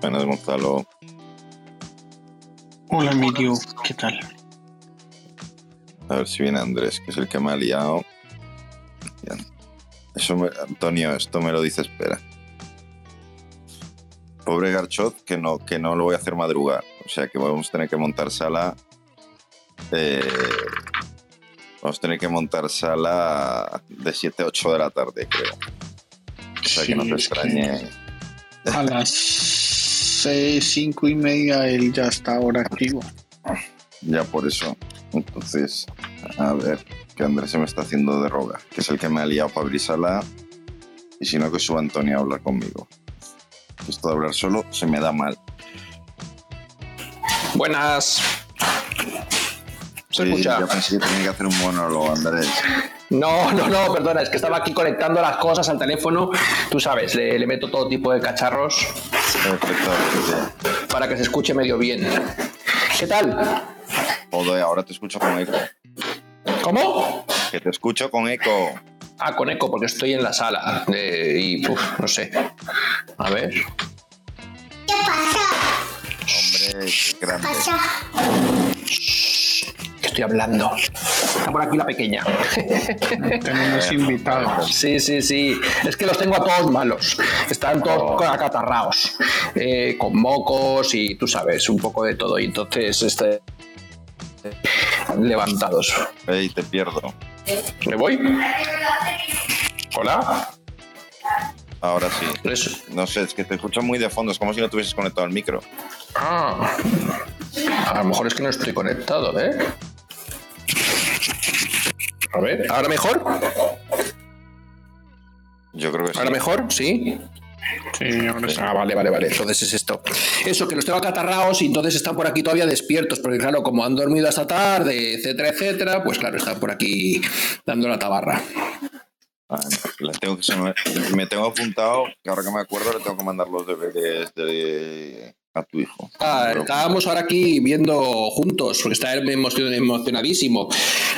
Buenas, Gonzalo. Hola, Emilio, ¿qué tal? A ver si viene Andrés, que es el que me ha liado. Eso me- Antonio, esto me lo dice, espera. Pobre Garchot, que no, que no lo voy a hacer madrugar. O sea que vamos a tener que montar sala. eh, vamos a tener que montar sala de 7 a 8 de la tarde, creo. O sea que no te que extrañe. A las seis, cinco y media él ya está ahora activo. Ya por eso. Entonces, a ver, que Andrés se me está haciendo de roga, que es el que me ha liado para abrir sala. Y si no, que suba Antonio a hablar conmigo. Esto de hablar solo se me da mal. Buenas. ¿Se Sí, escucha? ya pensé que tenía que hacer un monólogo, Andrés. No, no, no, perdona, es que estaba aquí conectando las cosas al teléfono. Tú sabes, le, le meto todo tipo de cacharros Perfecto. para que se escuche medio bien. ¿Qué tal? Joder, ahora te escucho con eco. ¿Cómo? Que te escucho con eco. Ah, con eco, porque estoy en la sala. eh, y, uf, no sé. A ver. Hombre, qué grande. que Estoy hablando. Está por aquí la pequeña. Tenemos invitados. Sí, sí, sí. Es que los tengo a todos malos. Están todos acatarraos. eh, con mocos y tú sabes, un poco de todo. Y entonces, este. Levantados. Ey, te pierdo. ¿Me voy? Hola. Ahora sí. Eso. No sé, es que te escucho muy de fondo. Es como si no tuvieses conectado el micro. Ah. A lo mejor es que no estoy conectado, ¿eh? A ver, ¿ahora mejor? Yo creo que sí. ¿Ahora mejor? Sí. Sí, ahora sí. Ah, vale, vale, vale. Entonces es esto. Eso, que los tengo acatarrados y entonces están por aquí todavía despiertos, porque claro, como han dormido hasta tarde, etcétera, etcétera, pues claro, están por aquí dando la tabarra. Ah, no, le tengo que, se me, me tengo apuntado, que ahora que me acuerdo le tengo que mandar los deberes de, a tu hijo. Ah, estábamos ahora aquí viendo juntos, porque está emocion- emocionadísimo.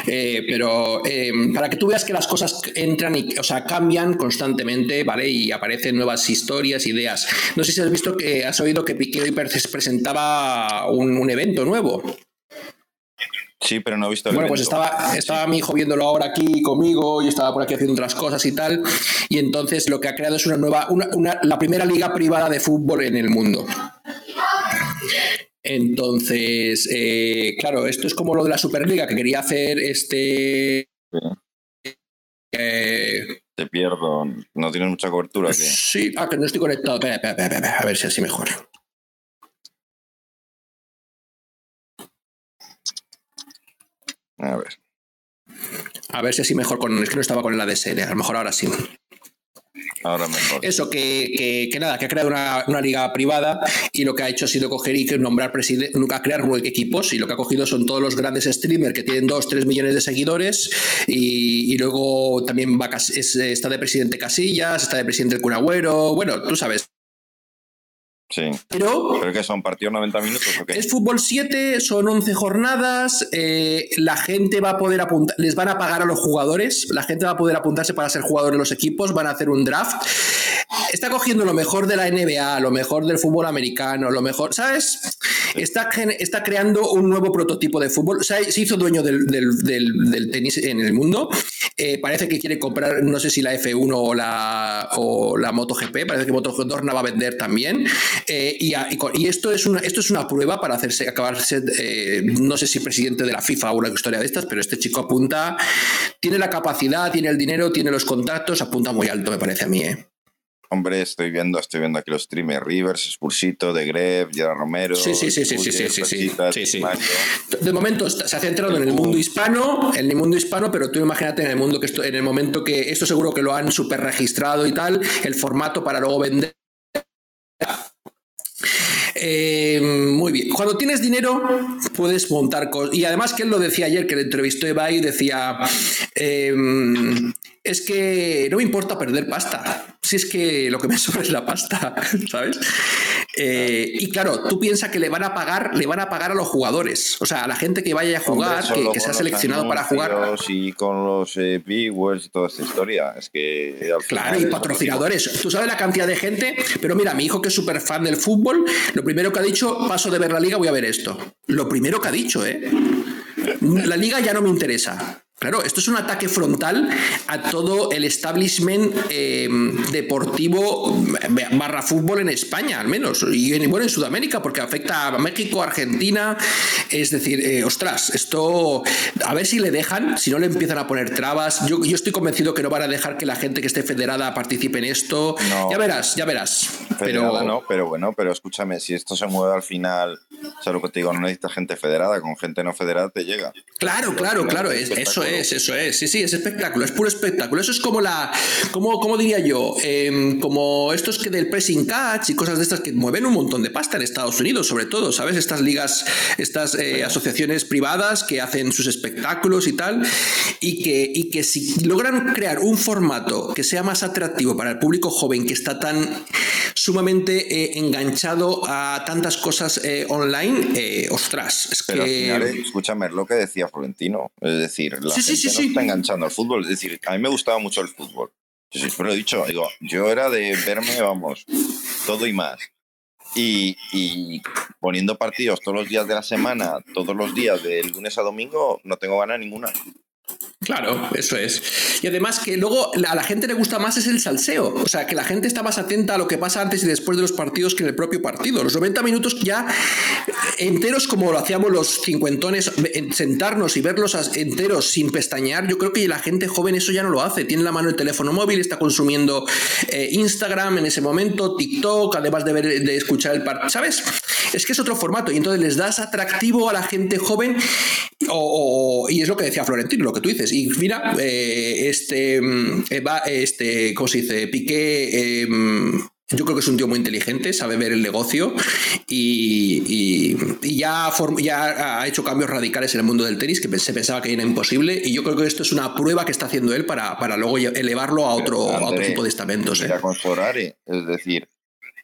Eh, pero eh, para que tú veas que las cosas entran y, o sea, cambian constantemente, ¿vale? Y aparecen nuevas historias, ideas. No sé si has visto que has oído que Piqué hoy pre- presentaba un evento nuevo. Sí, pero no he visto el Bueno, pues estaba, estaba mi hijo viéndolo ahora aquí conmigo, yo estaba por aquí haciendo otras cosas y tal, y entonces lo que ha creado es una nueva, una, una- la primera liga privada de fútbol en el mundo. Entonces, eh, claro, esto es como lo de la Superliga que quería hacer este... eh, Te pierdo. No tienes mucha cobertura. ¿qué? sí, ah, que no estoy conectado. Espera, espera, espera, a ver si así mejor. A ver. A ver si así mejor con... Es que no estaba con el ADSL, a lo mejor ahora sí. Ahora mejor. Eso, que, que- que nada, que ha creado una, una liga privada y lo que ha hecho ha sido coger y que nombrar presidente, nunca crear nueve equipos y lo que ha cogido son todos los grandes streamers que tienen 2, 3 millones de seguidores y, y luego también va es- está de presidente Casillas, está de presidente el Cunagüero, bueno, tú sabes. Sí. Pero ¿Pero que son partidos 90 minutos o qué? es fútbol 7, son 11 jornadas, eh, la gente va a poder apuntar, les van a pagar a los jugadores, la gente va a poder apuntarse para ser jugador de los equipos, van a hacer un draft. Está cogiendo lo mejor de la NBA, lo mejor del fútbol americano, lo mejor, ¿sabes? Está, está creando un nuevo prototipo de fútbol. O sea, se hizo dueño del, del- del- del tenis en el mundo. Eh, parece que quiere comprar, no sé si la F1 o la, o la MotoGP, parece que Dorna va a vender también. Eh, y, y esto, es una, esto es una prueba para hacerse, acabarse, eh, no sé si presidente de la FIFA o una historia de estas, pero este chico apunta, tiene la capacidad, tiene el dinero, tiene los contactos, apunta muy alto, me parece a mí. ¿eh? Hombre, estoy viendo, estoy viendo aquí los streamers. Rivers, Spursito, De Gref, Gerard Romero. Sí, sí, sí, sí, sí, sí, sí, sí. De momento se ha centrado en el mundo hispano, en el mundo hispano, pero tú imagínate en el mundo que esto, en el momento que esto seguro que lo han super registrado y tal, el formato para luego vender. Eh, muy bien. Cuando tienes dinero, puedes montar cosas. Y además que él lo decía ayer, que le entrevistó Ibai, decía, eh, es que no me importa perder pasta. Si es que lo que me sobra es la pasta, ¿sabes? Eh, y claro, tú piensas que le van a pagar, le van a pagar a los jugadores, o sea, a la gente que vaya a jugar, que, se ha seleccionado para jugar. Y con los eh, viewers y toda esta historia. Es que. Claro, y patrocinadores. Tú sabes la cantidad de gente, pero mira, mi hijo que es súper fan del fútbol, lo primero que ha dicho, paso de ver la liga, voy a ver esto. Lo primero que ha dicho, ¿eh? La liga ya no me interesa. Claro, esto es un ataque frontal a todo el establishment eh, deportivo barra fútbol en España, al menos, y en, bueno, en Sudamérica, porque afecta a México, Argentina. Es decir, eh, ostras, esto, a ver si le dejan, si no le empiezan a poner trabas. Yo, yo estoy convencido que no van a dejar que la gente que esté federada participe en esto. Ya verás, ya verás. pero... no, pero bueno, pero escúchame, si esto se mueve al final, o lo que te digo, no necesitas gente federada, con gente no federada te llega. Claro, claro, claro, eso es es, eso es. Sí, sí, es espectáculo, es puro espectáculo. Eso es como la. Como, como diría yo? Em, como estos que del pressing catch y cosas de estas que mueven un montón de pasta en Estados Unidos, sobre todo, ¿sabes? Estas ligas, estas eh, asociaciones privadas que hacen sus espectáculos y tal. Y que, y que si logran crear un formato que sea más atractivo para el público joven que está tan sumamente eh, enganchado a tantas cosas eh, online, ostras, es que. escúchame, lo que decía Florentino. Es decir, la sí, sí, sí, está enganchando al fútbol. Es decir, a mí me gustaba mucho el fútbol. Yo siempre lo he dicho, digo, yo era de verme, vamos, todo y más. Y, y, poniendo partidos todos los días de la semana, todos los días, de lunes a domingo, no tengo ganas ninguna. Claro, eso es. Y además que luego a la gente le gusta más es el salseo. O sea, que la gente está más atenta a lo que pasa antes y después de los partidos que en el propio partido. Los 90 minutos ya enteros como lo hacíamos los cincuentones, sentarnos y verlos enteros sin pestañear, yo creo que la gente joven eso ya no lo hace. Tiene la mano el teléfono móvil, está consumiendo eh, Instagram en ese momento, TikTok, además de, ver, de escuchar el partido. ¿Sabes? Es que es otro formato y entonces les das atractivo a la gente joven y es lo que decía Florentino, lo que tú dices. Y mira, eh, este, mm, este, ¿cómo se dice? Piqué. Em, yo creo que es un tío muy inteligente, sabe ver el negocio y, ya, ya, ha hecho cambios radicales en el mundo del tenis que se pensaba que era imposible. Y yo creo que esto es una prueba que está haciendo él para, para luego elevarlo a otro, otro tipo de estamentos. ¿eh? con Sorare, es decir,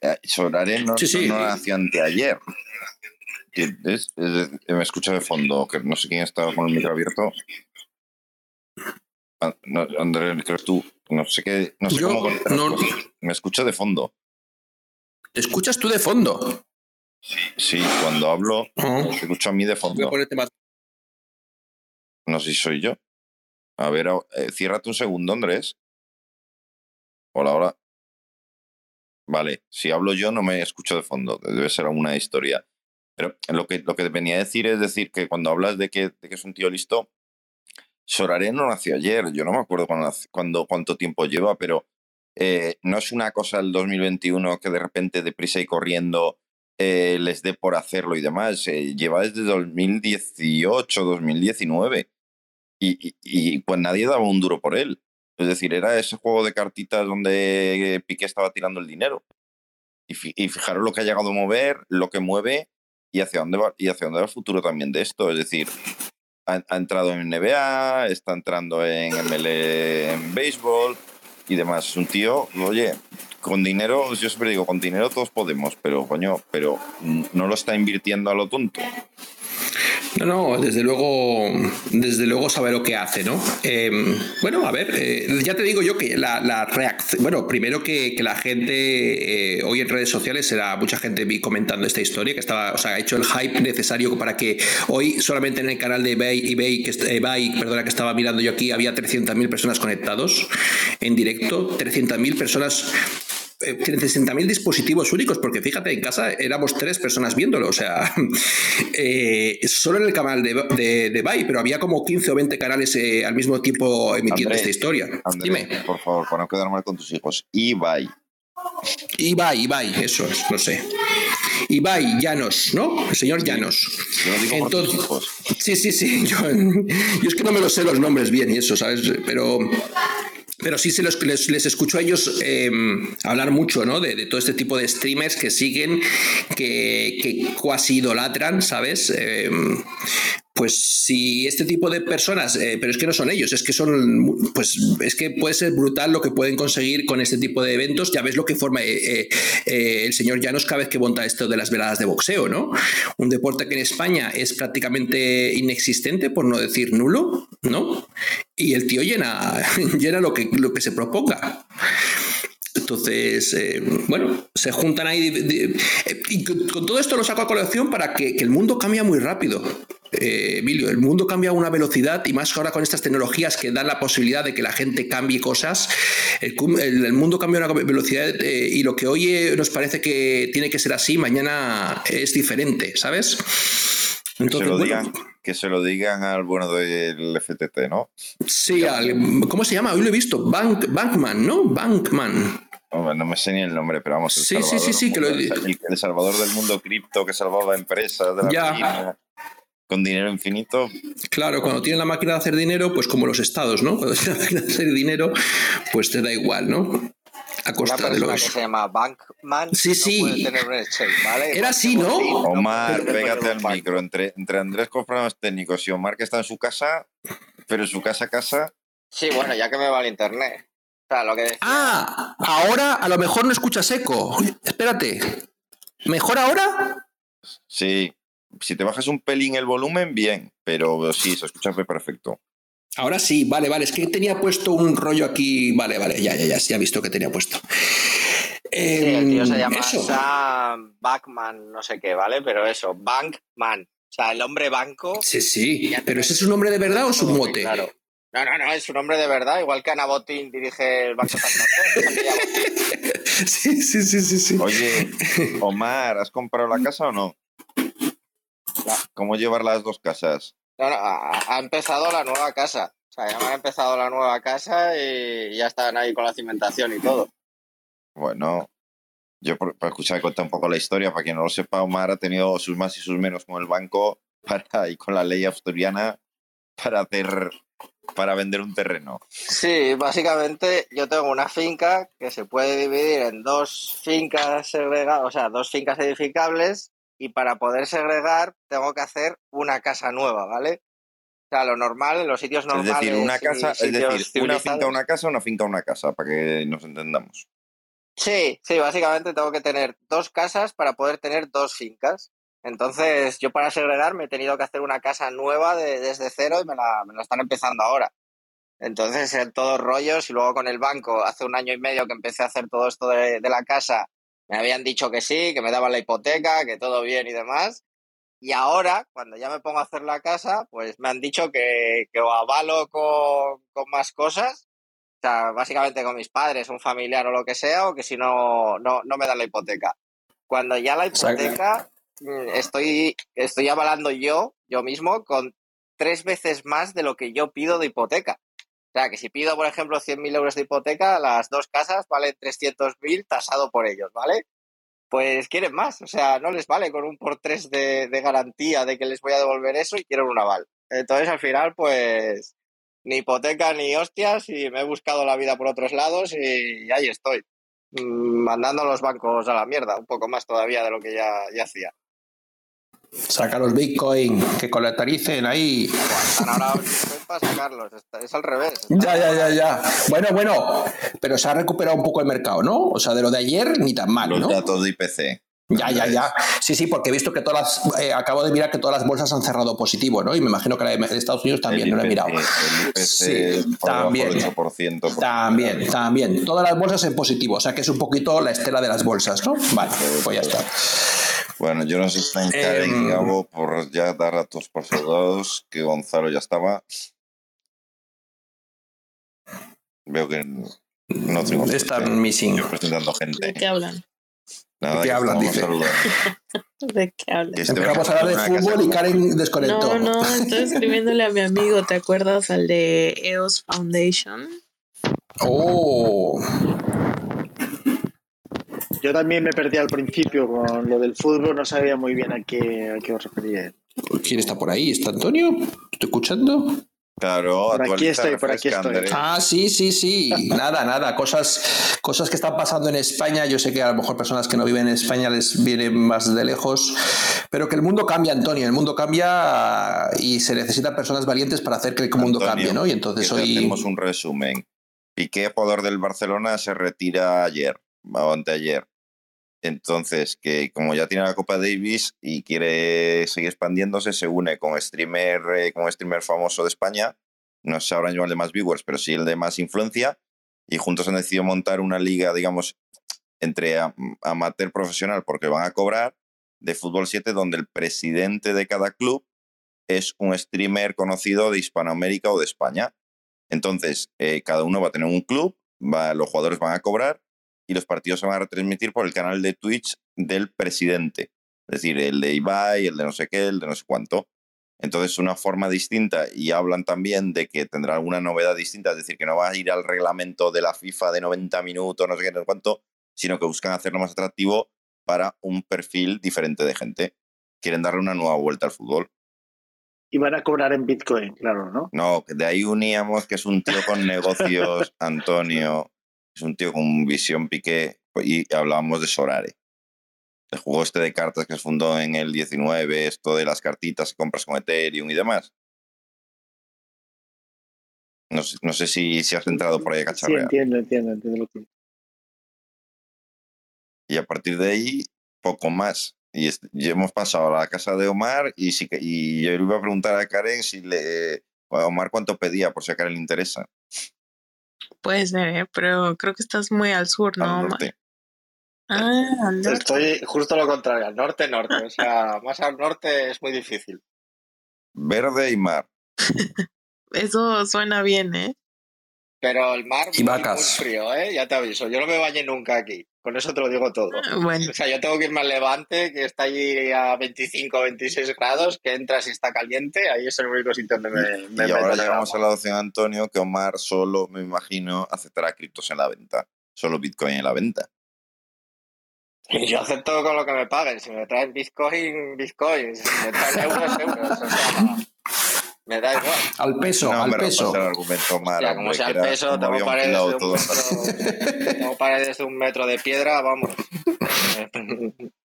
eh, Sorare no, sí, no nació anteayer. me escucha de fondo, que no sé quién está con el micro abierto. Ah, Andrés, creo tú. No sé qué. No sé cómo. Me escucha de fondo. ¿Te escuchas tú de fondo? Sí, cuando hablo, me escucho a mí de fondo. No sé si soy yo. A ver, eh, ciérrate un segundo, Andrés. Hola, hola. Vale, si hablo yo no me escucho de fondo, debe ser alguna historia. Pero lo que, lo que venía a decir es decir que cuando hablas de que, de que es un tío listo, Sorare no nació ayer, yo no me acuerdo cuándo, cuánto tiempo lleva, pero eh, no es una cosa del 2021 que de repente deprisa y corriendo eh, les dé por hacerlo y demás. Eh, lleva desde 2018, 2019 y, y, pues nadie daba un duro por él. Es decir, era ese juego de cartitas donde Piqué estaba tirando el dinero. Y, fijaros lo que ha llegado a mover, lo que mueve y hacia dónde va, y hacia dónde va el futuro también de esto. Es decir, ha, entrado en NBA, está entrando en ML en béisbol y demás. Es un tío, oye, con dinero, yo siempre digo, con dinero todos podemos, pero coño, pero no lo está invirtiendo a lo tonto. No, no, desde luego, desde luego sabe lo que hace, ¿no? Em, bueno, a ver, eh, ya te digo yo que la, reacción, bueno, primero que, la gente eh, hoy en redes sociales será mucha gente vi comentando esta historia, que estaba, o sea, ha hecho el hype necesario para que hoy solamente en el canal de eBay, eBay, que, eBay perdona, que estaba mirando yo aquí, había 300.000 personas conectados en directo, 300.000 personas eh, 60.000 dispositivos únicos, porque fíjate, en casa éramos tres personas viéndolo, o sea, eh, solo en el canal de, de, de pero había como 15 o 20 canales eh, al mismo tiempo emitiendo esta historia. Dime. Por favor, para no quedar mal con tus hijos, Ibai. Ibai, Ibai, eso es, no sé. Ibai Llanos, ¿no? El señor Llanos. Entonces, sí, sí, sí. Yo, yo, es que no me lo sé los nombres bien y eso, ¿sabes? Pero pero sí se les, les, escucho a ellos em, hablar mucho, ¿no? De, todo este tipo de streamers que siguen, que, que cuasi idolatran, ¿sabes? Em, pues si este tipo de personas, eh, pero es que no son ellos, es que son, pues es que puede ser brutal lo que pueden conseguir con este tipo de eventos. Ya ves lo que forma eh, eh, el señor Llanos cada vez que monta esto de las veladas de boxeo, ¿no? Un deporte que en España es prácticamente inexistente, por no decir nulo, ¿no? Y el tío llena, llena lo que, lo que se proponga. Entonces, eh, bueno, se juntan ahí. Eh, y con todo esto lo saco a colección para que, el mundo cambia muy rápido. Eh, Emilio, el mundo cambia a una velocidad y más ahora con estas tecnologías que dan la posibilidad de que la gente cambie cosas. El, mundo cambia a una velocidad y lo que hoy nos parece que tiene que ser así, mañana es diferente, ¿sabes? Entonces, que, se lo digan, que se lo digan al bueno del FTT, ¿no? Sí, ¿cómo se llama? Hoy lo he visto, Bank, Bankman, ¿no? Bankman no me sé ni el nombre, pero vamos. El sí, sí, sí, sí, que lo... el, salvador del mundo cripto que salvaba empresas de la ya. Con dinero infinito. Claro, cuando tienen la máquina de hacer dinero, pues como los estados, ¿no? Cuando tienen la máquina de hacer dinero, pues te da igual, ¿no? A costa de los... que se llama Bankman. Sí, sí. Era así, ¿no? Omar, pégate al micro. Entre, entre Andrés con problemas técnicos y Omar que está en su casa, pero en su casa, casa. Sí, bueno, ya que me va el internet que Ah, ahora a lo mejor no escuchas eco. Espérate. ¿Mejor ahora? Sí. Si te bajas un pelín el volumen, bien, pero sí, se escucha perfecto. Ahora sí, vale, vale. Es que tenía puesto un rollo aquí. Vale, vale, ya, ya, ya, ya he visto que tenía puesto. sí, el tío se em, llama Sam Backman, no sé qué, ¿vale? Pero eso, Bankman. O sea, el hombre banco. Sí, sí. Pero ese es un nombre de verdad o su mote? Claro. No, no, no, es su nombre de verdad, igual que Ana Botín dirige el Banco Santander. sí, sí, sí, sí, sí. Oye, Omar, ¿has comprado la casa o no? ¿Cómo llevar las dos casas? No, ha, empezado la nueva casa. O sea, ya me ha empezado la nueva casa y ya están ahí con la cimentación y todo. Bueno, yo para escuchar contar un poco la historia, para quien no lo sepa, Omar ha tenido sus más y sus menos con el banco para, y con la ley asturiana para hacer para vender un terreno. Sí, básicamente yo tengo una finca que se puede dividir en dos fincas segregadas, o sea, dos fincas edificables y para poder segregar tengo que hacer una casa nueva, ¿vale? O sea, lo normal, en los sitios normales. Es decir, una casa, es decir, una finca, una casa, una finca, una casa, para que nos entendamos. Sí, sí, básicamente tengo que tener dos casas para poder tener dos fincas. Entonces, yo para segregar me he tenido que hacer una casa nueva desde cero y me la, me la están empezando ahora. Entonces, en todos rollos y luego con el banco, hace un año y medio que empecé a hacer todo esto de, la casa, me habían dicho que sí, que me daban la hipoteca, que todo bien y demás. Y ahora, cuando ya me pongo a hacer la casa, pues me han dicho que, que o avalo con, con más cosas, o sea, básicamente con mis padres, un familiar o lo que sea, o que si no, no, no me dan la hipoteca. Cuando ya la hipoteca Mm, estoy, estoy avalando yo, yo mismo, con tres veces más de lo que yo pido de hipoteca. O sea, que si pido, por ejemplo, 100.000 euros de hipoteca, las dos casas valen 300.000 tasado por ellos, ¿vale? Pues quieren más, o sea, no les vale con un por tres de, garantía de que les voy a devolver eso y quieren un aval. Entonces, al final, pues, ni hipoteca ni hostias y me he buscado la vida por otros lados y ahí estoy, mm, mandando a los bancos a la mierda, un poco más todavía de lo que ya, ya hacía. Saca los Bitcoin, que colectaricen ahí. ahora para sacarlos, es al revés. Ya, ya, ya, ya. Bueno, bueno, pero se ha recuperado un poco el mercado, ¿no? O sea, de lo de ayer ni tan mal, los ¿no? datos de IPC. Ya, ya, ya. Sí, sí, porque he visto que todas las. Eh, acabo de mirar que todas las bolsas han cerrado positivo, ¿no? Y me imagino que la de Estados Unidos también, no la he mirado. sí, también. 8%, también, también. Todas las bolsas en positivo, o sea que es un poquito la estela de las bolsas, ¿no? Vale, pues ya está. Bueno, yo no sé si está en eh, por ya dar datos por soldados, que Gonzalo ya estaba. Veo que no tengo. Están missing. Yo presentando gente. ¿De qué hablan? Nada, ¿De qué hablan? Dice. ¿De qué hablan? Empezamos a hablar de fútbol y Karen desconectó. No, no, estoy escribiéndole a mi amigo, ¿te acuerdas al de EOS Foundation? Oh. Yo también me perdí al principio con lo del fútbol, no sabía muy bien a qué, a qué os refería. ¿Quién está por ahí? ¿Está Antonio? ¿Estoy escuchando? Claro, Por aquí estoy, por aquí estoy. Andrés. Ah, sí, sí, sí. Nada, nada. Cosas, cosas que están pasando en España. Yo sé que a lo mejor personas que no viven en España les vienen más de lejos. Pero que el mundo cambia, Antonio. El mundo cambia y se necesitan personas valientes para hacer que el mundo Antonio, cambie, ¿no? Y entonces hoy. hacemos un resumen. Piqué, jugador del Barcelona, se retira ayer, o anteayer. Entonces, que como ya tiene la Copa Davis y quiere seguir expandiéndose, se une con streamer, eh, con streamer famoso de España, no sé ahora de más viewers, pero sí el de más influencia, y juntos han decidido montar una liga, digamos, entre am- amateur profesional, porque van a cobrar, de fútbol 7, donde el presidente de cada club es un streamer conocido de Hispanoamérica o de España. Entonces, eh, cada uno va a tener un club, va- los jugadores van a cobrar y los partidos se van a retransmitir por el canal de Twitch del presidente. Es decir, el de Ibai, el de no sé qué, el de no sé cuánto. Entonces, una forma distinta y hablan también de que tendrá alguna novedad distinta, es decir, que no va a ir al reglamento de la FIFA de 90 minutos, no sé qué, no sé cuánto, sino que buscan hacerlo más atractivo para un perfil diferente de gente. Quieren darle una nueva vuelta al fútbol. Y van a cobrar en Bitcoin, claro, ¿no? No, de ahí uníamos que es un tío con negocios, Antonio, es un tío con visión piqué, y hablábamos de Sorare. El juego este de cartas que se fundó en el 19, esto de las cartitas que compras con Ethereum y demás. No sé, no sé si, si has entrado por ahí a Sí, cacharrear. entiendo, entiendo, entiendo lo que. y a partir de ahí, poco más. Y, es- y hemos pasado a la casa de Omar y, sí yo le iba a preguntar a Karen si le... a Omar cuánto pedía, por si a Karen le interesa, Puede ser, ¿eh? pero creo que estás muy al sur, al ¿no? Ma- norte. Ah, al norte. Estoy justo lo contrario, al norte-norte. O sea, más al norte es muy difícil. Verde y mar. Eso suena bien, ¿eh? Pero el mar Y muy, muy vacas. frío, ¿eh? Ya te aviso. Yo no me bañé nunca aquí. Con eso te lo digo todo. Bueno, O sea, yo tengo que irme al Levante, que está allí a 25 26 grados, que entras y está caliente. Ahí es el único sitio donde me, me y ahora llegamos a la opción, Antonio, que Omar solo, me imagino, aceptará criptos en la venta. Solo Bitcoin en la venta. Y yo acepto con lo que me paguen. Si me traen Bitcoin, Bitcoin. Si me traen euros, euros. O sea, me da igual. Al peso, no, al peso. el argumento, Omar. Ya, como sea era peso, como tengo habíamos paredes, de un todo metro, tengo paredes de un metro de piedra, vamos.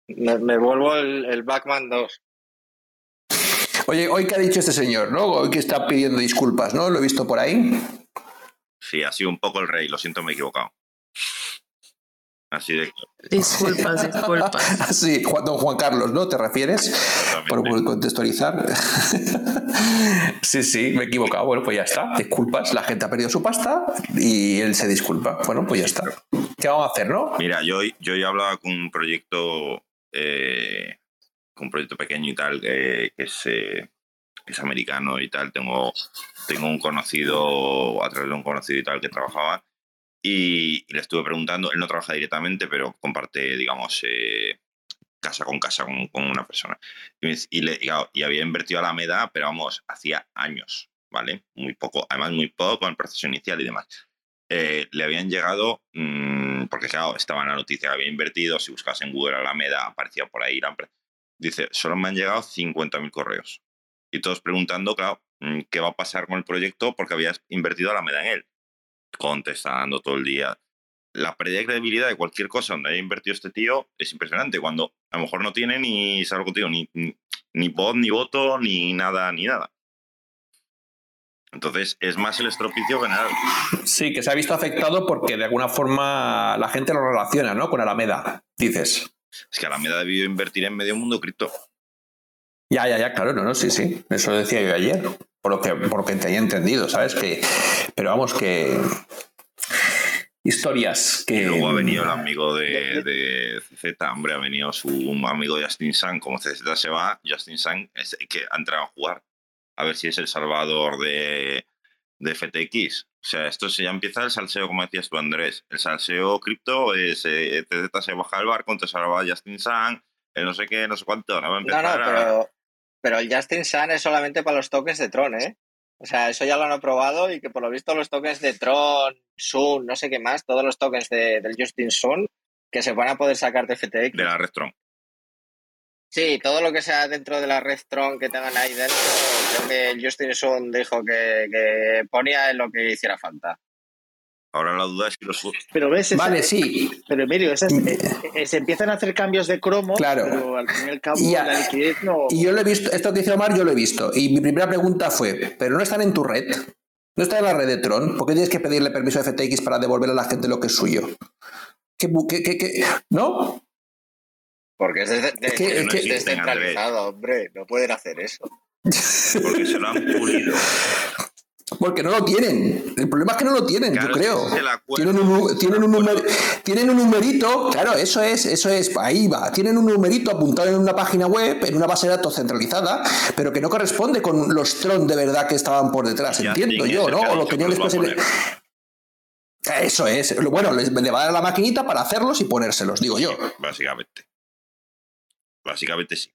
Me, me vuelvo el, el Backman 2. Oye, hoy que ha dicho este señor, ¿no? Hoy que está pidiendo disculpas, ¿no? Lo he visto por ahí. Sí, ha sido un poco el rey, lo siento, me he equivocado. Así de disculpas, disculpas. Sí, Juan, don Juan Carlos, ¿no? ¿Te refieres? Por contextualizar. sí, sí, me he equivocado. Bueno, pues ya está. Disculpas. La gente ha perdido su pasta y él se disculpa. Bueno, pues ya está. ¿Qué vamos a hacer, no? Mira, yo, hoy- yo hoy hablaba con un proyecto, eh, con un proyecto pequeño y tal, eh, que es, eh, que es americano y tal. Tengo, tengo un conocido, a través de un conocido y tal, que trabajaba. Y, le estuve preguntando, él no trabaja directamente, pero comparte, digamos, eh, casa con casa con, con una persona. Y, y le, y, había invertido a la MEDA, pero vamos, hacía años, ¿vale? Muy poco, además muy poco con el proceso inicial y demás eh, le habían llegado, mm, porque claro, estaba en la noticia que había invertido, si buscas en Google Alameda, aparecía por ahí la empresa. Dice, solo me han llegado 50.000 correos. Y todos preguntando, claro, mm, ¿qué va a pasar con el proyecto? Porque habías invertido Alameda en él. Contestando todo el día. La pérdida de credibilidad de cualquier cosa donde haya invertido este tío es impresionante. Cuando a lo mejor no tiene ni, ¿sabes digo? Ni, ni, ni voz, ni voto, ni nada, ni nada. Entonces, es más el estropicio general. Sí, que se ha visto afectado porque de alguna forma la gente lo relaciona, ¿no? Con Alameda, dices. Es que Alameda debió invertir en medio mundo cripto. Ya, ya, ya, claro, no, no, sí, sí. Eso lo decía yo ayer. Por lo que, por lo que tenía entendido, ¿sabes? Que, pero vamos, que. Historias que. Y luego ha venido el amigo de, de CZ, hombre, ha venido su amigo Justin Sun. Como CZ se va, Justin Sun es el que ha entrado a jugar. A ver si es el salvador de, de FTX. O sea, esto se ya empieza el salseo, como decías tú, Andrés. El salseo cripto es eh, CZ se baja del barco, entonces ahora va Justin Sun, el no sé qué, no sé cuánto. Ahora va a No, empezar no, a- pero, pero el Justin Sun es solamente para los tokens de Tron, ¿eh? O sea, eso ya lo han probado y que por lo visto los tokens de Tron, Sun, no sé qué más, todos los tokens de- del Justin Sun, que se van a poder sacar de FTX. de la Retron. Sí, Sí, todo lo que sea dentro de la red Tron que tengan ahí dentro, creo que Justin Sun dijo que, que ponía en lo que hiciera falta. Ahora la duda es si los Pero ves, esa- Vale, sí. Pero Emilio, esas- eh, se empiezan a hacer cambios de cromo, Claro. pero al fin y al cabo Y a- la liquidez no. Y yo lo he visto, esto que dice Omar, yo lo he visto. Y mi primera pregunta fue, ¿pero no están en tu red? ¿No están en la red de Tron? ¿Por qué tienes que pedirle permiso a FTX para devolver a la gente lo que es suyo? ¿Qué, qué- qué- qué? ¿No? Porque es, desde- Es que- es es que- descentralizado, hombre, no pueden hacer eso. porque se lo han pulido. Porque no lo tienen. El problema es que no lo tienen, Claro, yo creo. Tienen un, tienen, un numer- tienen un numerito, claro, eso es, eso es, ahí va. Tienen un numerito apuntado en una página web, en una base de datos centralizada, pero que no corresponde con los Tron de verdad que estaban por detrás, Ya entiendo yo, ¿no? O lo que a en- Eso es. Bueno, les, le va a dar la maquinita para hacerlos y ponérselos, digo yo. Básicamente. Básicamente sí.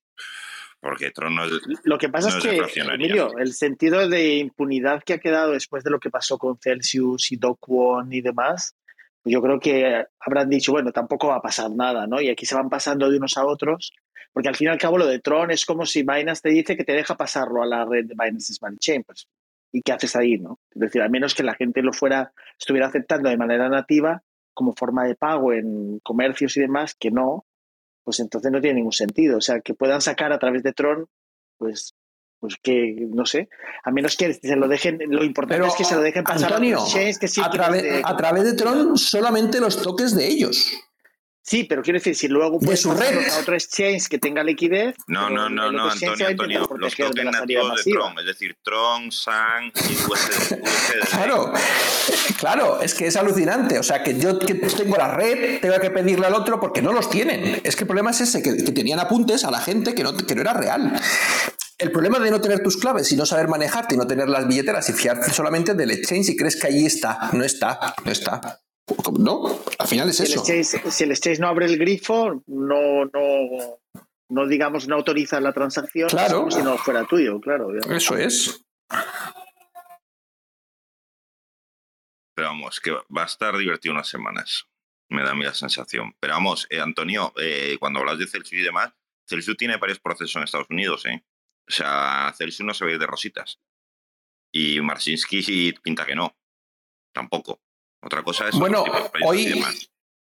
Porque Tron no es. Lo que pasa no es es que. Emilio, el sentido de impunidad que ha quedado después de lo que pasó con Celsius y Doc One y demás, yo creo que habrán dicho, bueno, tampoco va a pasar nada, ¿no? Y aquí se van pasando de unos a otros, porque al fin y al cabo lo de Tron es como si Binance te dice que te deja pasarlo a la red de Binance Smart Chain, pues, ¿y qué haces ahí, no? Es decir, al menos que la gente lo fuera, estuviera aceptando de manera nativa como forma de pago en comercios y demás, que no, pues entonces no tiene ningún sentido. O sea, que puedan sacar a través de Tron, pues, pues que, no sé, a menos que se lo dejen, lo importante Pero, es que se lo dejen pasar Antonio, a exchanges que sí a través de Tron solamente los toques de ellos. Sí, pero quiero decir, si luego De puedes su red. a otro exchange que tenga liquidez. No, no, no, no, Antonio, Antonio. Los salida nativos de. Tron, es decir, Tron, SAN y USD. USD. Claro, claro, es que es alucinante. O sea, que yo que tengo la red, tengo que pedirle al otro porque no los tienen. Es que el problema es ese, que, que tenían apuntes a la gente que no, que no era real. El problema de no tener tus claves y no saber manejarte y no tener las billeteras y fiarte solamente del exchange y crees que allí está. No está, no está. No, al final es Si el, eso. exchange, si el exchange no abre el grifo, no, no, no digamos, no autoriza la transacción, Claro. si no fuera tuyo, claro. Eso es. Pero vamos, que va a estar divertido unas semanas. Me da a mí la sensación. Pero vamos, eh, Antonio, eh, cuando hablas de Celsius y demás, Celsius tiene varios procesos en Estados Unidos, ¿eh? O sea, Celsius no se va a ir de rositas. Y Marcinski pinta que no. Tampoco. Otra cosa es. Bueno, hoy,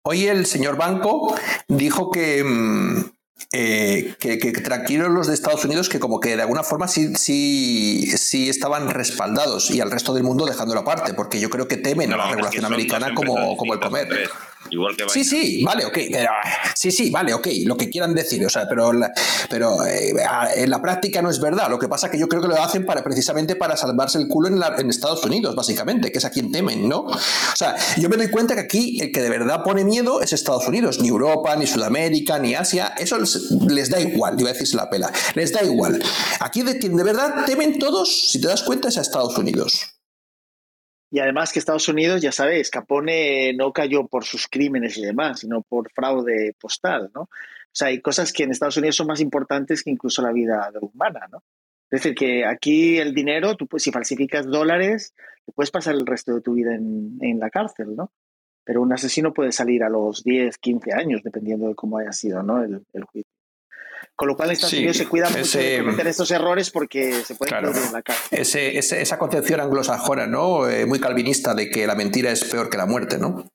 hoy el señor Banco dijo que, mm, eh, que, que tranquilos los de Estados Unidos, que como que de alguna forma sí, sí, sí estaban respaldados y al resto del mundo dejándolo aparte, porque yo creo que temen a la regulación americana como, como el comer. Tres. Igual que Sí, sí, vale, ok, pero sí, sí, vale, ok, lo que quieran decir, o sea, pero, la- pero eh, en la práctica no es verdad. Lo que pasa es que yo creo que lo hacen para precisamente para salvarse el culo en, la- en Estados Unidos, básicamente, que es a quien temen, ¿no? O sea, yo me doy cuenta que aquí el que de verdad pone miedo es Estados Unidos, ni Europa, ni Sudamérica, ni Asia, eso les, les da igual, iba a decirse la pela, les da igual. Aquí de quien de verdad temen todos, si te das cuenta, es a Estados Unidos. Y además que Estados Unidos, ya sabéis, Capone no cayó por sus crímenes y demás, sino por fraude postal, ¿no? O sea, hay cosas que en Estados Unidos son más importantes que incluso la vida humana, ¿no? Es decir, que aquí el dinero, tú pues, si falsificas dólares, te puedes pasar el resto de tu vida en, en la cárcel, ¿no? Pero un asesino puede salir a los 10, 15 años, dependiendo de cómo haya sido, ¿no? El, el juicio. Con lo cual, en Estados Sí, Unidos se cuida mucho ese- de cometer estos errores porque se pueden Claro. en la. Ese- ese- esa concepción anglosajona, ¿no? Eh, muy calvinista de que la mentira es peor que la muerte, ¿no?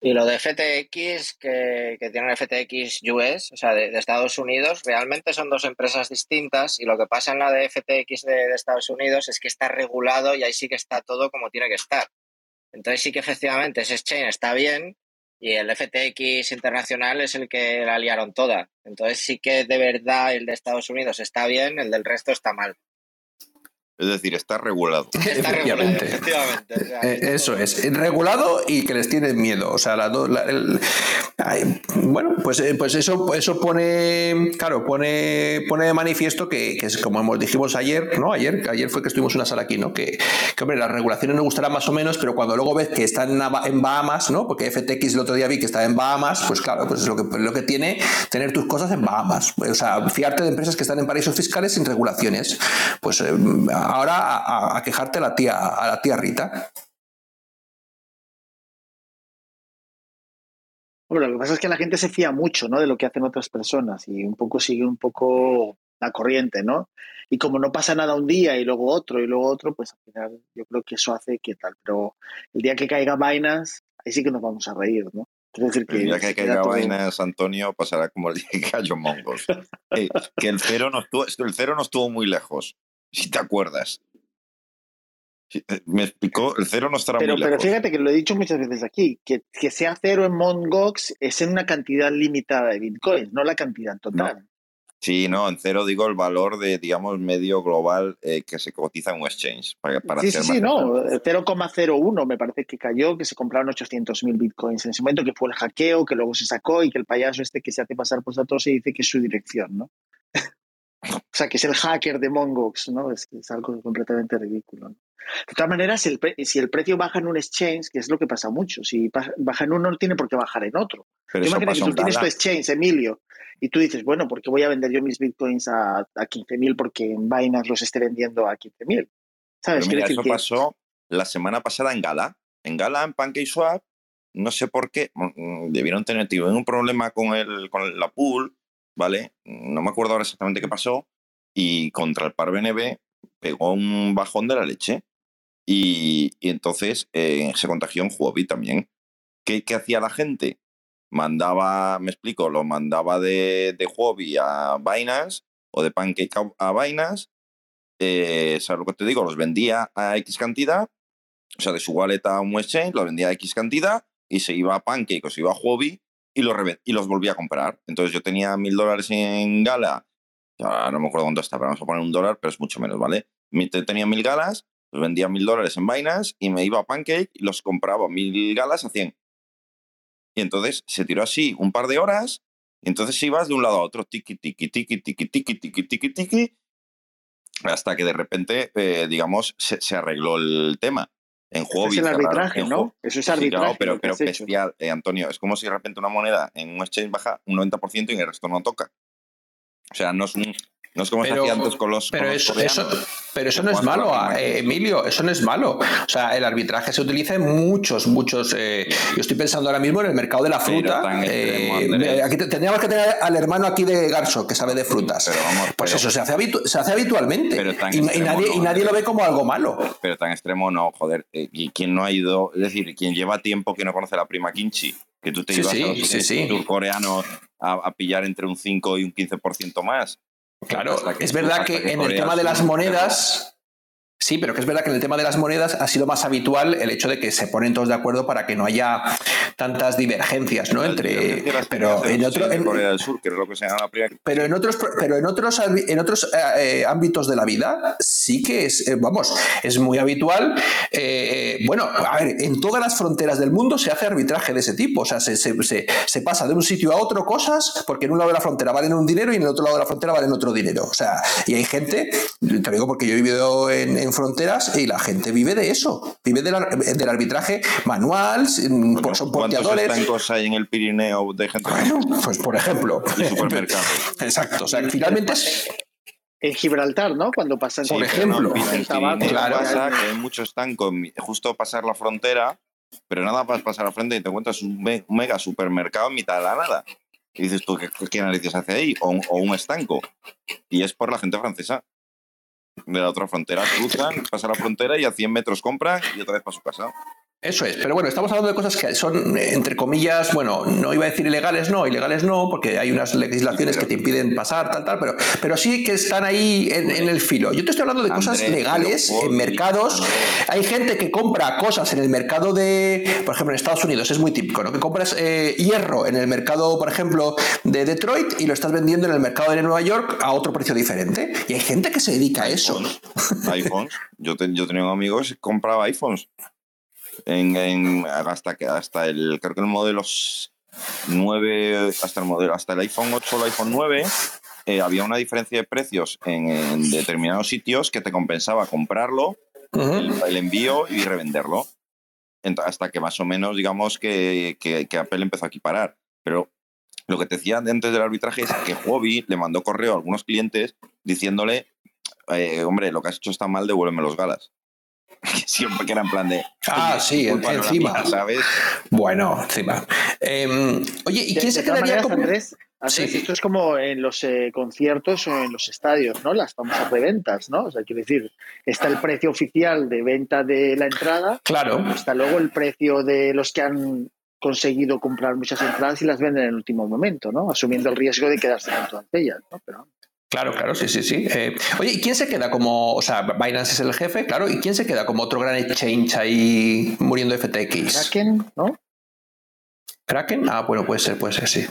Y lo de FTX, que, que tienen FTX US, o sea, de, de Estados Unidos, realmente son dos empresas distintas y lo que pasa en la de FTX de, de Estados Unidos es que está regulado y ahí sí que está todo como tiene que estar. Entonces sí que efectivamente ese exchange está bien y el FTX internacional es el que la liaron toda. Entonces sí que de verdad el de Estados Unidos está bien, el del resto está mal. Es decir, está regulado. Está regulado, Efectivamente. efectivamente. o sea, Eh, eso es, regulado y que les tienen miedo. O sea, la do- la- el- ay, bueno, pues, eh, pues eso, eso pone, claro, pone, pone de manifiesto que, que es como hemos dijimos ayer, ¿no? Ayer, ayer fue que estuvimos en una sala aquí, ¿no? Que, que, hombre, las regulaciones nos gustarán más o menos, pero cuando luego ves que están en Bahamas, ¿no? Porque FTX el otro día vi que estaba en Bahamas, pues claro, pues es lo que, lo que tiene tener tus cosas en Bahamas. O sea, fiarte de empresas que están en paraísos fiscales sin regulaciones. Pues eh, ahora a, a- a quejarte a la tía, a la tía Rita. Bueno, lo que pasa es que la gente se fía mucho, ¿no? De lo que hacen otras personas y un poco sigue un poco la corriente, ¿no? Y como no pasa nada un día y luego otro y luego otro, pues al final yo creo que eso hace que tal. Pero el día que caiga Binance, ahí sí que nos vamos a reír, ¿no? Quiero decir que El día que caiga Binance, Antonio, pasará como el día que cayó Mongos. Eh, que el cero, no estuvo, el cero no estuvo muy lejos, si te acuerdas. Eh, Me explicó, el cero no estará Pero, muy pero lejos. fíjate que lo he dicho muchas veces aquí, que, que sea cero en Mongox es en una cantidad limitada de bitcoins, no la cantidad total. Sí, no, en cero digo el valor de, digamos, medio global eh, que se cotiza en un exchange. Para, para sí, sí, sí, no, exacto. 0,01 me parece que cayó, que se compraron 800.000 bitcoins en ese momento, que fue el hackeo, que luego se sacó y que el payaso este que se hace pasar por datos se dice que es su dirección, ¿no? O sea, que es el hacker de Mongox, ¿no? Es, algo completamente ridículo. ¿no? De todas maneras, el pre- si el precio baja en un exchange, que es lo que pasa mucho, si baja en uno, no tiene por qué bajar en otro. Pero imagina que tú en tienes tu exchange, Emilio, y tú dices, bueno, ¿por qué voy a vender yo mis bitcoins a, a 15.000 porque en Binance los esté vendiendo a 15.000? ¿Sabes? Mira, eso que pasó la semana pasada en Gala. En Gala, en PancakeSwap, no sé por qué, mm, debieron tener un problema con, el, con la pool, ¿vale? No me acuerdo ahora exactamente qué pasó. Y contra el par BNB pegó un bajón de la leche. Y, y entonces eh, se contagió en Huobi también. ¿Qué, ¿Qué hacía la gente? Mandaba, me explico, lo mandaba de, de Huobi a Binance o de Pancake a, a Binance. Eh, ¿Sabes lo que te digo? Los vendía a X cantidad, o sea, de su wallet a un exchange, los vendía a X cantidad y se iba a Pancake o se iba a Huobi y los, y los volvía a comprar. Entonces yo tenía mil dólares en Gala, ahora no me acuerdo cuánto está, pero vamos a poner un dólar, pero es mucho menos, ¿vale? Tenía mil galas, los vendía mil dólares en Binance y me iba a Pancake y los compraba mil galas a 100. Y entonces se tiró así un par de horas y entonces ibas de un lado a otro, tiki, tiki, tiki, tiki, tiki, tiki, tiki, tiki, hasta que de repente, eh, digamos, se, se arregló el tema. En juego es el arbitraje, ¿no? Eso es arbitraje. claro, pero, pero bestial, eh, Antonio. Es como si de repente una moneda en un exchange baja un 90% y el resto no toca. O sea, no es, un- no es como se Pero- hacía antes con los. Pero con los eso, pero eso no es malo, eh, Emilio, eso no es malo. O sea, el arbitraje se utiliza en muchos, muchos. eh, yo estoy pensando ahora mismo en el mercado de la fruta. eh, aquí te- tendríamos que tener al hermano aquí de Garso, que sabe de frutas. Pero vamos, pues pero- eso se hace, habitu- se hace habitualmente. Pero tan y, y nadie, no, y nadie lo ve como algo malo. Pero tan extremo no, joder. Y quien no ha ido, es decir, quien lleva tiempo que no conoce la prima kimchi, que tú te Sí, ibas sí, a los sí, a, a pillar entre un 5 y un 15% más. Claro, es verdad que en el tema de las monedas Sí, pero que es verdad que en el tema de las monedas ha sido más habitual el hecho de que se ponen todos de acuerdo para que no haya tantas divergencias, ¿no? Entre, pero en otro, en- pero en otros, pero en otros, en otros eh, eh, ámbitos de la vida sí que es, eh, vamos, es muy habitual. eh, bueno, a ver, en todas las fronteras del mundo se hace arbitraje de ese tipo. O sea, se, se- se- se pasa de un sitio a otro cosas porque en un lado de la frontera valen un dinero y en el otro lado de la frontera valen otro dinero. O sea, y hay gente, te lo digo porque yo he vivido en, en fronteras y la gente vive de eso, vive del, del arbitraje manual, Bueno, son ¿Cuántos porteadores. hay en el Pirineo de gente Bueno, pues por ejemplo. y supermercados? Exacto, o sea, finalmente es, En Gibraltar, ¿no? Cuando pasan Por con- ejemplo. con en el el tabaco. Claro. pasa que hay muchos estancos justo pasar la frontera, pero nada más pasar la frontera y te encuentras un, me- un mega supermercado en mitad de la nada. Y dices tú, ¿qué, qué narices hace ahí? O o un estanco. Y es por la gente francesa. De la otra frontera cruzan, pasan la frontera y a 100 metros compran y otra vez para su casa. Eso es, pero bueno, estamos hablando de cosas que son, entre comillas, bueno, no iba a decir ilegales, no, ilegales no, porque hay unas legislaciones que te impiden pasar, tal, tal, pero, pero sí que están ahí en, en el filo. Yo te estoy hablando de cosas legales pero, en mercados. Hay gente que compra cosas en el mercado de, por ejemplo, en Estados Unidos, es muy típico, ¿no? Que compras eh, hierro en el mercado, por ejemplo, de Detroit y lo estás vendiendo en el mercado de Nueva York a otro precio diferente. Y hay gente que se dedica a eso. iPhones. Yo, te- yo tenía un amigo que compraba iPhones. En, en- hasta que hasta el creo que el modelo 9 hasta el modelo hasta el iPhone 8 o el iPhone 9 eh, había una diferencia de precios en, en determinados sitios que te compensaba comprarlo el, el envío y revenderlo. Hasta que más o menos digamos que, que- que Apple empezó a equiparar. Pero lo que te decía antes del arbitraje es que Huobi le mandó correo a algunos clientes diciéndole eh, hombre, lo que has hecho está mal, devuélveme los galas. siempre que era en plan de. Ah, sí, encima. mía, ¿sabes? Bueno, encima. Eh, oye, ¿y De- quién de se quedaría como.? Andrés, Andrés, Sí. esto es como en los eh, conciertos o en los estadios, ¿no? Las famosas reventas, ¿no? O sea, quiero decir, está el precio oficial de venta de la entrada, Claro, está luego el precio de los que han conseguido comprar muchas entradas y las venden en el último momento, ¿no? Asumiendo el riesgo de quedarse con todas ellas, ¿no? Pero claro, claro, sí, sí, sí. Eh, oye, ¿y quién se queda como. O sea, Binance es el jefe, claro, ¿y quién se queda como otro gran exchange ahí muriendo FTX? Kraken, ¿no? ¿Kraken? Ah, bueno, puede ser, puede ser, sí.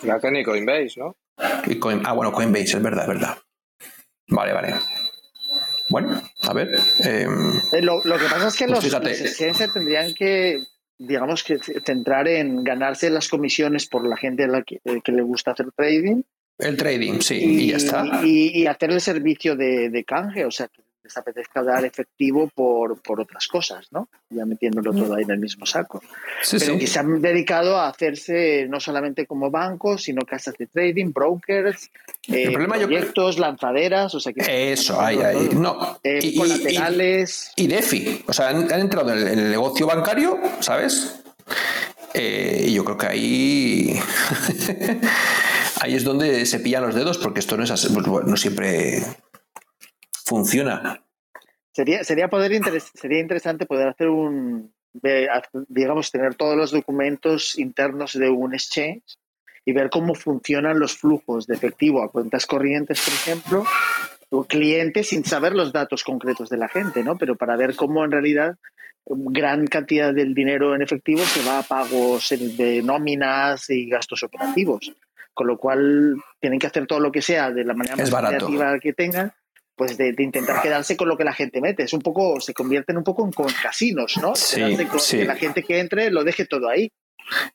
Kraken y Coinbase, ¿no? Y Coin- ah, bueno, Coinbase, es verdad, es verdad. Vale, vale. Bueno, a ver. em, Eh, Lo, lo que pasa es que Pues los, fíjate. los exchanges tendrían que, digamos, que centrar en ganarse las comisiones por la gente a la que, eh, que le gusta hacer trading el trading, sí, y, ya está. y, y hacer el servicio de, de canje, o sea, que les apetezca dar efectivo por, por otras cosas, ¿no? Ya metiéndolo todo ahí en el mismo saco. Sí, Pero sí. que se han dedicado a hacerse no solamente como bancos, sino casas de trading, brokers, eh, problema yo- proyectos, lanzaderas, o sea, que Eso, ahí, ahí. todo. No. Eh, y, colaterales. y DeFi. O sea, han, han entrado en el, en el negocio bancario, ¿sabes? Eh, y yo creo que ahí. ahí es donde se pillan los dedos, porque esto no es así, pues, bueno, no siempre funciona. Sería, sería, poder sería interesante poder hacer un, digamos, tener todos los documentos internos de un exchange y ver cómo funcionan los flujos de efectivo a cuentas corrientes, por ejemplo, o clientes sin saber los datos concretos de la gente, ¿no? Pero para ver cómo en realidad gran cantidad del dinero en efectivo se va a pagos de nóminas y gastos operativos. Con lo cual tienen que hacer todo lo que sea de la manera más creativa que tengan, pues de, de intentar quedarse con lo que la gente mete. Es un poco, se convierten un poco en con casinos, ¿no? Sí, Quedarse con- sí. Que la gente que entre lo deje todo ahí.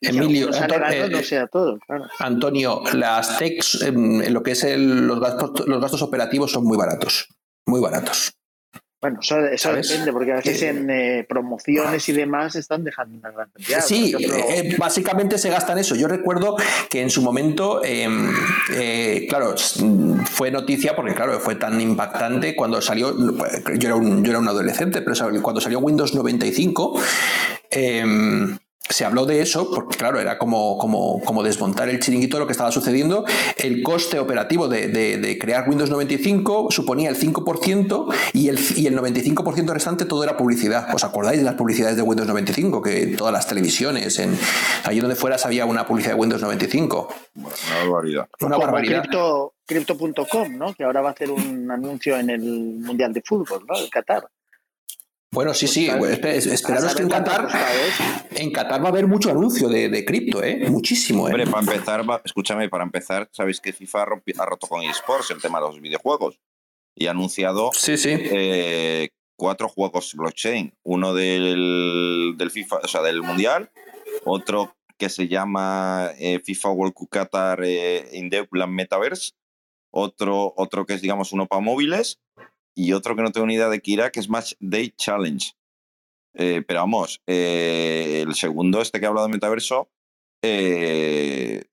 Emilio, alguno sale Anto- ganando, eh, no sea todo, claro. Antonio, las techs, en lo que es el- los, gastos, los gastos operativos son muy baratos. Muy baratos. Bueno, eso, eso depende, porque a veces Eh, en eh, promociones y demás están dejando una gran cantidad. Sí, ejemplo, eh, básicamente se gastan eso. Yo recuerdo que en su momento, eh, eh, claro, fue noticia porque, claro, fue tan impactante cuando salió. Yo era un, yo era un adolescente, pero cuando salió Windows 95. Se habló de eso porque, claro, era como, como, como desmontar el chiringuito de lo que estaba sucediendo. El coste operativo de, de- de crear Windows 95 suponía el 5% y el, y el 95% restante todo era publicidad. ¿Os acordáis de las publicidades de Windows 95? Que todas las televisiones, en, allí donde fueras había una publicidad de Windows 95. Bueno, una barbaridad. Una como barbaridad. Crypto- Crypto.com, ¿no? Que ahora va a hacer un anuncio en el Mundial de Fútbol, ¿no? El Qatar. Bueno, sí, sí. Pues, espe- Esperaros a que en Qatar, en Qatar va a haber mucho anuncio de, de cripto, ¿eh? Muchísimo, ¿eh? Hombre, para empezar, va- escúchame, para empezar, sabéis que FIFA ha roto con eSports el tema de los videojuegos y ha anunciado Sí, sí. eh, cuatro juegos blockchain. Uno del, del FIFA, o sea, del Mundial, otro que se llama eh, FIFA World Cup Qatar eh, in the Metaverse, otro, otro que es, digamos, uno para móviles y otro que no tengo ni idea de qué irá, que es Match Day Challenge. Eh, pero vamos, eh, el segundo, este que ha hablado de metaverso, eh,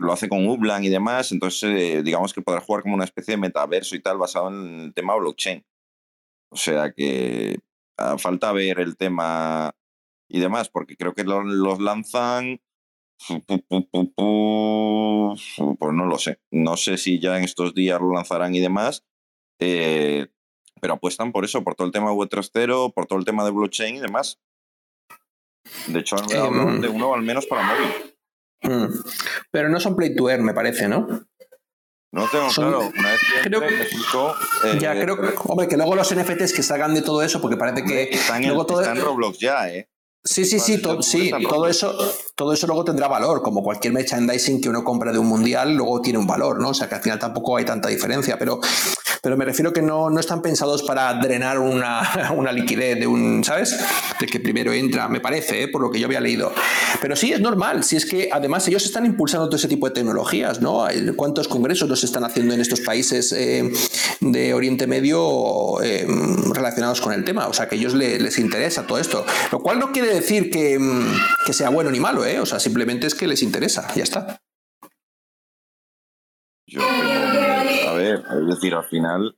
lo hace con Upland y demás, entonces digamos que podrá jugar como una especie de metaverso y tal basado en el tema blockchain. O sea que a falta ver el tema y demás, porque creo que lo- los lanzan. pu, pu, pu, pu, pu, Pues no lo sé. No sé si ya en estos días lo lanzarán y demás. Pero apuestan por eso, por todo el tema web 3.0, por todo el tema de blockchain y demás. De hecho, han Em, hablado de uno al menos para móvil. Mm. Pero no son play to earn, me parece, ¿no? No tengo Son- claro. Una vez que creo- eh, ya, creo que, hombre, que luego los NFTs que salgan de todo eso, porque parece que Están en, todo, está en Roblox ya, ¿eh? Sí, sí, sí, to- sí, todo eso, todo eso luego tendrá valor, como cualquier merchandising que uno compra de un mundial, luego tiene un valor, ¿no? O sea que al final tampoco hay tanta diferencia, pero, pero me refiero que no, no están pensados para drenar una, una liquidez de un, ¿sabes? De que primero entra, me parece, ¿eh? por lo que yo había leído. Pero sí, es normal, si es que además ellos están impulsando todo ese tipo de tecnologías, ¿no? ¿Cuántos congresos los están haciendo en estos países eh, de Oriente Medio eh, relacionados con el tema? O sea que a ellos le- les interesa todo esto. Lo cual no quiere decir que, mm, que sea bueno ni malo, ¿eh? O sea, simplemente es que les interesa, ya está. Yo, a ver, es decir, al final,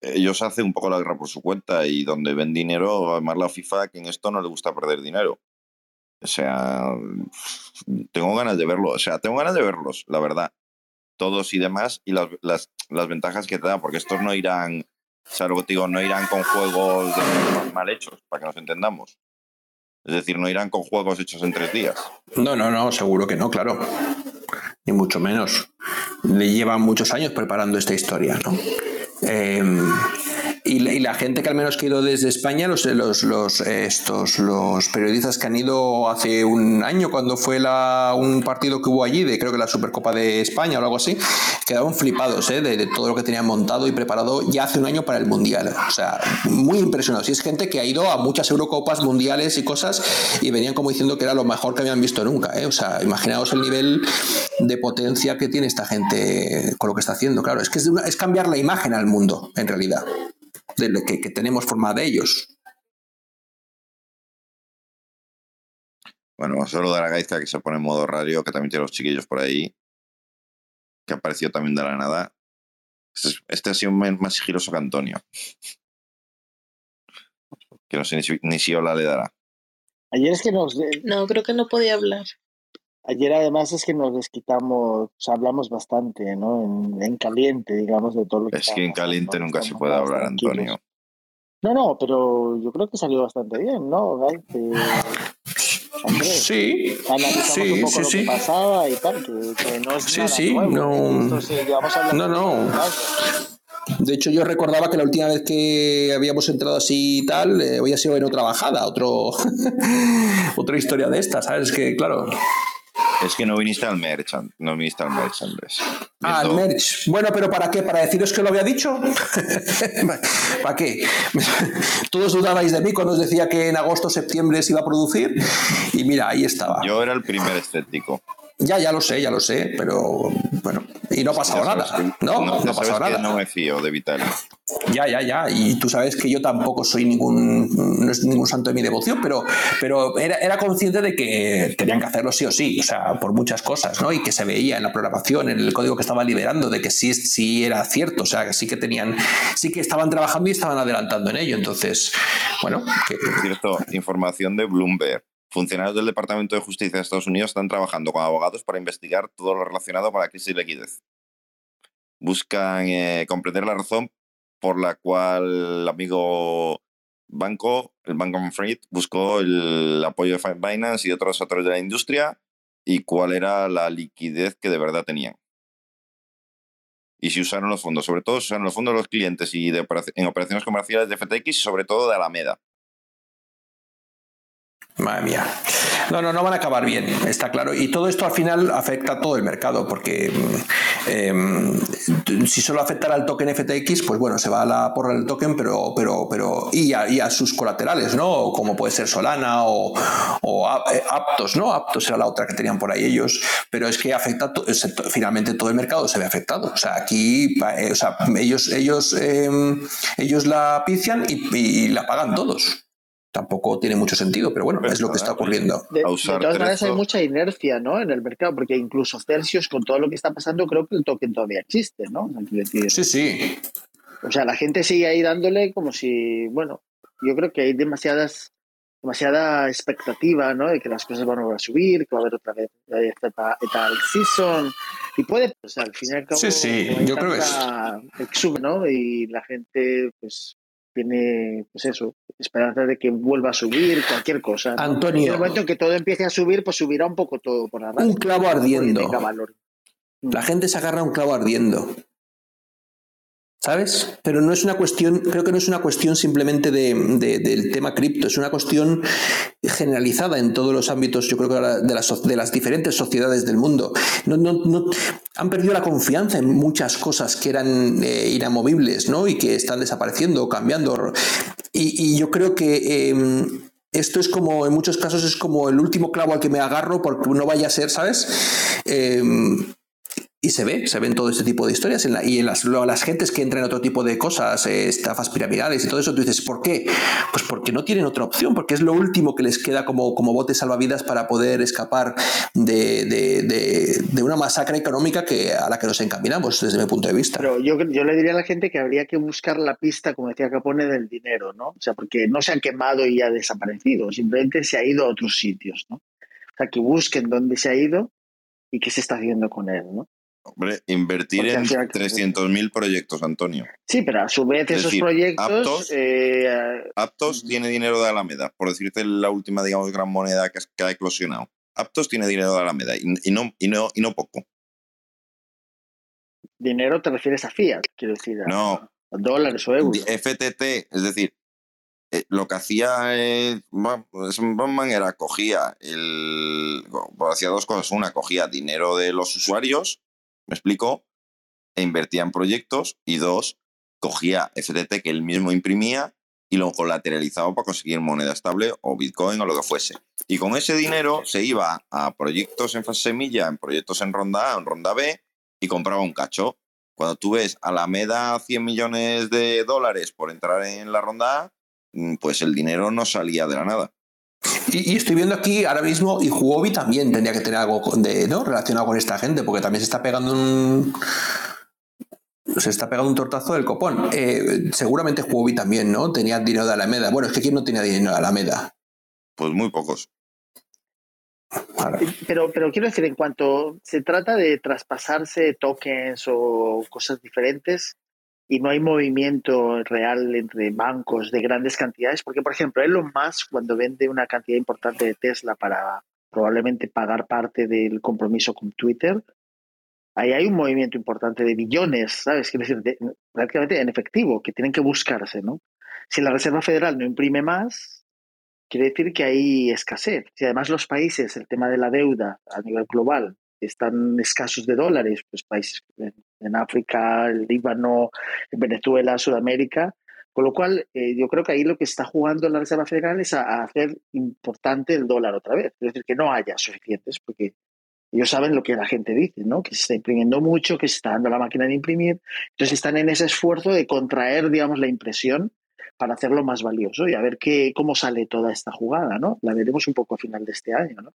ellos hacen un poco la guerra por su cuenta y donde ven dinero, además la FIFA, que en esto no le gusta perder dinero. O sea, tengo ganas de verlo. O sea, tengo ganas de verlos, la verdad. Todos y demás, y las, las, las ventajas que te da, porque estos no irán, o sea, lo que te digo, no irán con juegos mal hechos, para que nos entendamos. Es decir, no irán con juegos hechos en tres días. No, no, no, seguro que no, claro. Ni mucho menos. Le llevan muchos años preparando esta historia, ¿no? Eh, y, la- y la gente que al menos que ha ido desde España, los, los, los, estos, los periodistas que han ido hace un año, cuando fue la, un partido que hubo allí, de creo que la Supercopa de España o algo así, quedaron flipados ¿eh? de, de todo lo que tenían montado y preparado ya hace un año para el Mundial. O sea, muy impresionados. Y es gente que ha ido a muchas Eurocopas mundiales y cosas y venían como diciendo que era lo mejor que habían visto nunca. ¿eh? O sea, imaginaos el nivel de potencia que tiene esta gente con lo que está haciendo. Claro, es que es, una- es cambiar la imagen al mundo, en realidad, de lo que, que tenemos formada de ellos. Bueno, vamos a saludar a Gaizka, que se pone en modo radio, que también tiene los chiquillos por ahí, que apareció también de la nada. Este, es- este ha sido más sigiloso que Antonio. Que no sé ni si, ni si Ola le dará. Ayer es que nos. No, creo que no podía hablar. Ayer además es que nos desquitamos, o sea, hablamos bastante, ¿no? En, en caliente, digamos, de todo lo que Es que en caliente nunca se puede hablar, tranquilos. Antonio. No, no, pero yo creo que salió bastante bien, ¿no? Que, hombre, Sí, analizamos sí, un poco sí, lo sí. que pasaba y tal, que, que no es Sí, nada sí, nuevo. no- hablando No, no. De hecho, yo recordaba que la última vez que habíamos entrado así y tal, eh, había sido en otra bajada, otro, otra historia de esta, ¿sabes? Que, claro. Es que no viniste al Merchant, no viniste al Merchant. Ah, Viendo- merch. Bueno, pero ¿para qué? ¿Para deciros que lo había dicho? ¿Para qué? Todos dudabais de mí cuando os decía que en agosto o septiembre se iba a producir. Y mira, ahí estaba. Yo era el primer escéptico. Ya, ya lo sé, ya lo sé, pero bueno. Y no ha pasado nada. que- No, no, ha pasado nada. no me fío de Vitali. Ya, ya, ya. Y tú sabes que yo tampoco soy ningún, no es ningún santo de mi devoción, pero, pero era, era consciente de que tenían que hacerlo sí o sí, o sea, por muchas cosas, ¿no? Y que se veía en la programación, en el código que estaba liberando, de que sí, sí era cierto, o sea, que sí que tenían, sí que estaban trabajando y estaban adelantando en ello. Entonces, bueno, que, Por cierto, información de Bloomberg. Funcionarios del Departamento de Justicia de Estados Unidos están trabajando con abogados para investigar todo lo relacionado con la crisis de liquidez. Buscan eh, comprender la razón por la cual el amigo banco, el Bank of Fried, buscó el apoyo de Binance y otros actores de la industria y cuál era la liquidez que de verdad tenían. Y si usaron los fondos, sobre todo si usaron los fondos de los clientes y de operaci- en operaciones comerciales de FTX sobre todo de Alameda. Madre mía. No, no, no van a acabar bien, está claro. Y todo esto al final afecta a todo el mercado, porque mm, em, si solo afectara al token FTX, pues bueno, se va a la porra del token, pero, pero, pero, y a, y a sus colaterales, ¿no? Como puede ser Solana o, o eh, Aptos, ¿no? Aptos era la otra que tenían por ahí ellos, pero es que afecta, finalmente todo el mercado se ve afectado. O sea, aquí, eh, o sea, ellos, ellos, em, ellos la pician y la pagan todos. Tampoco tiene mucho sentido, pero bueno, Pero es lo que está ocurriendo. De, de todas maneras hay mucha inercia ¿no? en el mercado, porque incluso Celsius, con todo lo que está pasando, creo que el token todavía existe, ¿no? O sea, decir, Sí, sí. O sea, la gente sigue ahí dándole como si, bueno, yo creo que hay demasiadas, demasiada expectativa, ¿no? De que las cosas van a volver a subir, que va a haber otra vez esta, esta season. Y puede, pues al fin y al cabo, Sí, sí, yo creo que exuber, ¿no? Y la gente, pues, tiene, pues eso, esperanza de que vuelva a subir cualquier cosa. ¿no? Antonio. En el momento en que todo empiece a subir, pues subirá un poco todo por arriba. Un clavo ardiendo. valor. La gente se agarra a un clavo ardiendo. ¿Sabes? Pero no es una cuestión, creo que no es una cuestión simplemente de, de- del tema cripto, es una cuestión generalizada en todos los ámbitos, yo creo que de las, diferentes sociedades del mundo. No, no- no- han perdido la confianza en muchas cosas que eran eh, inamovibles, ¿no? Y que están desapareciendo, cambiando. Y, yo creo que eh, esto es como, en muchos casos, es como el último clavo al que me agarro porque no vaya a ser, ¿sabes? Eh, y se ve, se ven todo este tipo de historias. Y en las, las gentes que entran en otro tipo de cosas, eh, estafas piramidales y todo eso, tú dices, ¿por qué? Pues porque no tienen otra opción, porque es lo último que les queda como, como bote salvavidas para poder escapar de, de, de, una masacre económica que, a la que nos encaminamos, desde mi punto de vista. Pero yo, yo le diría a la gente que habría que buscar la pista, como decía Capone, del dinero, ¿no? O sea, porque no se han quemado y ha desaparecido, simplemente se ha ido a otros sitios, ¿no? O sea, que busquen dónde se ha ido y qué se está haciendo con él, ¿no? Hombre, invertir en 300.000 proyectos, Antonio. Sí, pero a su vez esos proyectos... Aptos, eh, Aptos tiene dinero de Alameda, por decirte la última, digamos, gran moneda que, ha eclosionado. Aptos tiene dinero de Alameda y, no, y, no, y no poco. ¿Dinero te refieres a fiat? Quiero decir, a, no. dólares o euros. FTT, es decir, eh, lo que hacía eh, Batman era cogía el hacía dos cosas una cogía dinero de los usuarios me explico e invertía en proyectos y dos cogía FTT que él mismo imprimía y lo colateralizaba para conseguir moneda estable o Bitcoin o lo que fuese. Y con ese dinero se iba a proyectos en fase semilla, en proyectos en ronda A, en ronda B y compraba un cacho. Cuando tú ves a la MEDA 100 millones de dólares por entrar en la ronda A, Mm, pues el dinero no salía de la nada. Y, estoy viendo aquí ahora mismo, y Huobi también tendría que tener algo de, ¿no? relacionado con esta gente, porque también se está pegando un. Se está pegando un tortazo del copón. Eh, seguramente Huobi también, ¿no? Tenía dinero de Alameda. Bueno, es que ¿quién no tenía dinero de Alameda? Pues muy pocos. Pero, pero quiero decir, en cuanto se trata de traspasarse tokens o cosas diferentes, y no hay movimiento real entre bancos de grandes cantidades, porque por ejemplo Elon Musk cuando vende una cantidad importante de Tesla para probablemente pagar parte del compromiso con Twitter, ahí hay un movimiento importante de billones, ¿sabes? Quiero decir, prácticamente en efectivo, que tienen que buscarse, ¿no? Si la Reserva Federal no imprime más, quiere decir que hay escasez. Si además los países, el tema de la deuda a nivel global, están escasos de dólares, pues países en África, el Líbano, en Venezuela, Sudamérica. Con lo cual, eh, yo creo que ahí lo que está jugando la Reserva Federal es a, hacer importante el dólar otra vez. Es decir, que no haya suficientes, porque ellos saben lo que la gente dice, ¿no? Que se está imprimiendo mucho, que se está dando la máquina de imprimir. Entonces están en ese esfuerzo de contraer, digamos, la impresión para hacerlo más valioso y a ver qué, cómo sale toda esta jugada, ¿no? La veremos un poco a final de este año, ¿no?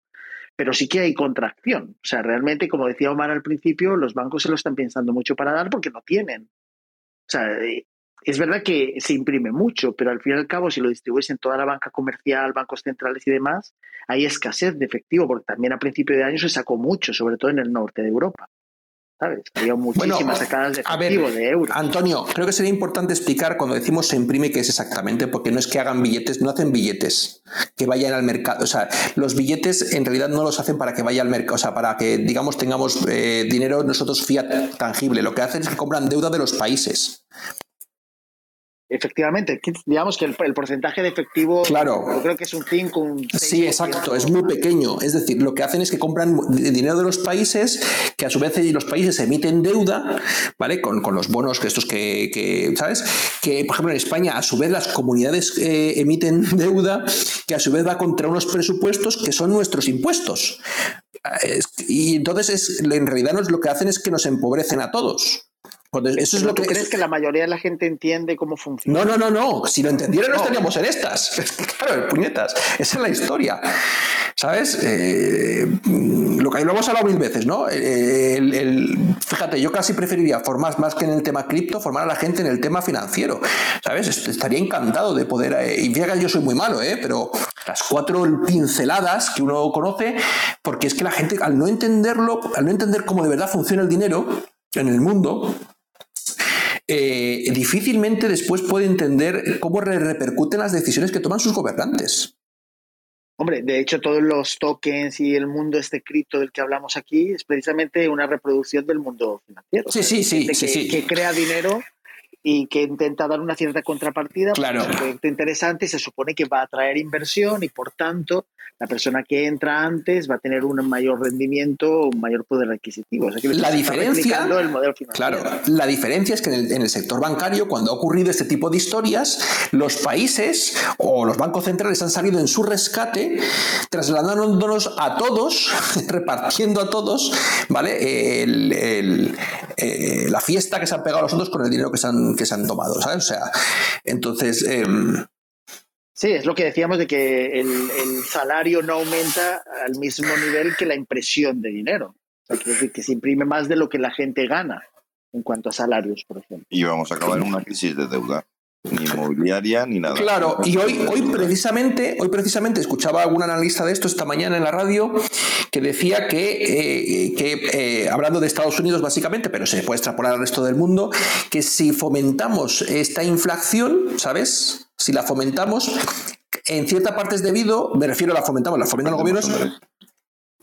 pero sí que hay contracción. O sea, realmente, como decía Omar al principio, los bancos se lo están pensando mucho para dar porque no tienen. O sea, eh, es verdad que se imprime mucho, pero al fin y al cabo, si lo distribuyes en toda la banca comercial, bancos centrales y demás, hay escasez de efectivo, porque también a principio de año se sacó mucho, sobre todo en el norte de Europa. ¿Sabes? Había muchísimas sacadas de efectivo, de euros. Antonio, creo que sería importante explicar cuando decimos se imprime qué es exactamente, porque no es que hagan billetes, no hacen billetes que vayan al mercado. O sea, los billetes en realidad no los hacen para que vaya al mercado, o sea, para que, digamos, tengamos eh, dinero nosotros fiat tangible. Lo que hacen es que compran deuda de los países. Efectivamente, digamos que el, porcentaje de efectivo, claro. yo creo que es un 5, un Sí, exacto, es muy pequeño. Es decir, lo que hacen es que compran dinero de los países, que a su vez los países emiten deuda, ¿vale? Con, los bonos que estos que, ¿sabes? Que, por ejemplo, en España, a su vez las comunidades eh, emiten deuda, que a su vez va contra unos presupuestos que son nuestros impuestos. Y entonces, es, en realidad, lo que hacen es que nos empobrecen a todos. Eso es lo que crees que la mayoría de la gente entiende cómo funciona. No, no, no, no. Si lo entendiera no, estaríamos en estas. claro, puñetas. Esa es la historia. ¿Sabes? Eh, lo que lo hemos hablado mil veces, ¿no? fíjate, yo casi preferiría formar más que en el tema cripto, formar a la gente en el tema financiero. ¿Sabes? Estaría encantado de poder. Eh, y fíjate, yo soy muy malo, ¿eh? Pero las cuatro pinceladas que uno conoce, porque es que la gente, al no entenderlo, al no entender cómo de verdad funciona el dinero en el mundo, eh, difícilmente después puede entender cómo repercuten las decisiones que toman sus gobernantes. Hombre, de hecho, todos los tokens y el mundo este cripto del que hablamos aquí es precisamente una reproducción del mundo financiero. Sí, sí, sí, que, sí, que crea dinero y que intenta dar una cierta contrapartida Claro. para un proyecto interesante y se supone que va a atraer inversión y por tanto la persona que entra antes va a tener un mayor rendimiento, un mayor poder adquisitivo. O sea que La diferencia- el modelo. Claro, la diferencia es que en el, en el sector bancario, cuando ha ocurrido este tipo de historias, los países o los bancos centrales han salido en su rescate, trasladándonos a todos, repartiendo a todos, ¿vale? El- el- eh, la fiesta que se han pegado los otros con el dinero que se han, que se han tomado, ¿sabes? O sea, entonces, em, Sí, es lo que decíamos de que el, el salario no aumenta al mismo nivel que la impresión de dinero. O sea, quiere decir que se imprime más de lo que la gente gana en cuanto a salarios, por ejemplo. Y vamos a acabar en una crisis de deuda. Ni inmobiliaria ni nada. Claro, y hoy, hoy precisamente, hoy precisamente escuchaba a algún analista de esto esta mañana en la radio que decía que, eh, que eh, hablando de Estados Unidos básicamente, pero se puede extrapolar al resto del mundo, que si fomentamos esta inflación, ¿sabes? Si la fomentamos, en cierta parte es debido, me refiero a la fomentamos, la fomentan los gobiernos.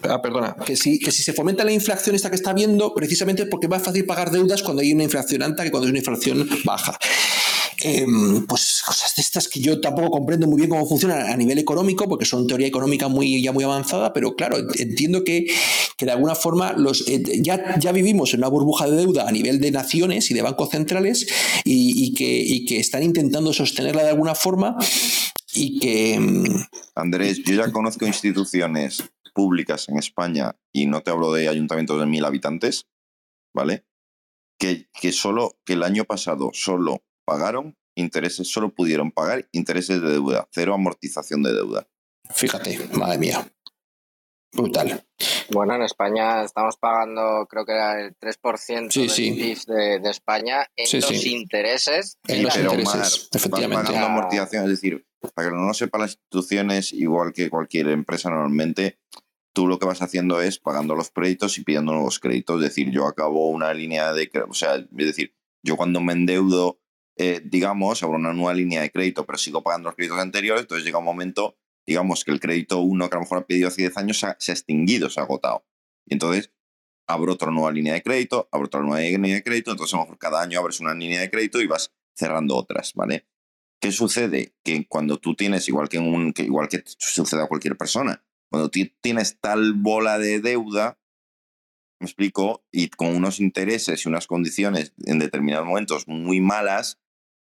Ah, perdona, que si, que si se fomenta la inflación esta que está viendo, precisamente es porque es más fácil pagar deudas cuando hay una inflación alta que cuando hay una inflación baja. Em, pues cosas de estas que yo tampoco comprendo muy bien cómo funcionan a nivel económico, porque son teoría económica muy, ya muy avanzada, pero claro, entiendo que, que de alguna forma los, eh, ya, ya vivimos en una burbuja de deuda a nivel de naciones y de bancos centrales y, y que, y que están intentando sostenerla de alguna forma y que... em, Andrés, yo ya conozco instituciones públicas en España, y no te hablo de ayuntamientos de mil habitantes, ¿vale? Que, que solo, que el año pasado solo pagaron intereses, solo pudieron pagar intereses de deuda, cero amortización de deuda. Fíjate, madre mía. Brutal. Bueno, en España estamos pagando, creo que era el 3% Sí, del sí. PIB de, de España en Sí, los sí. intereses. En los pero intereses, Mar, efectivamente. Pagando amortización, es decir, para que no lo sepan las instituciones, igual que cualquier empresa normalmente, tú lo que vas haciendo es pagando los créditos y pidiendo nuevos créditos. Es decir, yo acabo una línea de o sea, es decir, yo cuando me endeudo, eh, digamos, abro una nueva línea de crédito, pero sigo pagando los créditos anteriores, entonces llega un momento, digamos, que el crédito 1 que a lo mejor ha pedido hace 10 años se ha, extinguido, se ha agotado. Y entonces abro otra nueva línea de crédito, abro otra nueva línea de crédito, entonces a lo mejor cada año abres una línea de crédito y vas cerrando otras, ¿vale? ¿Qué sucede? Que cuando tú tienes, igual que, un, igual que sucede a cualquier persona, cuando ti- tienes tal bola de deuda, me explico, y con unos intereses y unas condiciones en determinados momentos muy malas,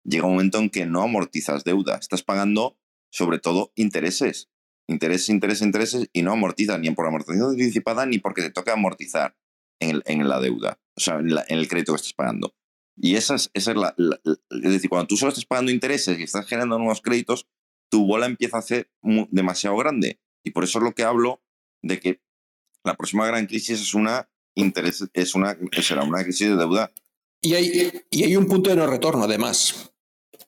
llega un momento en que no amortizas deuda. Estás pagando sobre todo intereses. Intereses, intereses, intereses y no amortizas ni por amortización anticipada ni porque te toca amortizar en, el- en la deuda, o sea, en, la- en el crédito que estás pagando. Y esa es, esa es la, la- Es decir, cuando tú solo estás pagando intereses y estás generando nuevos créditos, tu bola empieza a ser demasiado grande. Y por eso es lo que hablo de que la próxima gran crisis es una interés, es una, será una crisis de deuda. Y hay, y hay un punto de no retorno, además.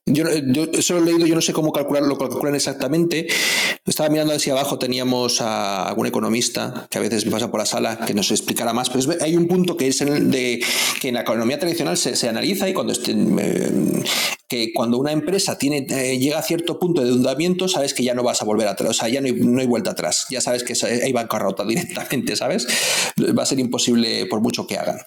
Yo, yo he leído, yo no sé cómo calcularlo, lo calculan exactamente. Estaba mirando hacia abajo, teníamos a algún economista que a veces pasa por la sala que nos explicará más, pero hay un punto que es el de que en la economía tradicional se, se analiza y cuando eh, que cuando una empresa tiene, eh, llega a cierto punto de endeudamiento, sabes que ya no vas a volver atrás, o sea, ya no hay, no hay vuelta atrás, ya sabes que hay bancarrota directamente, ¿sabes? Va a ser imposible por mucho que hagan.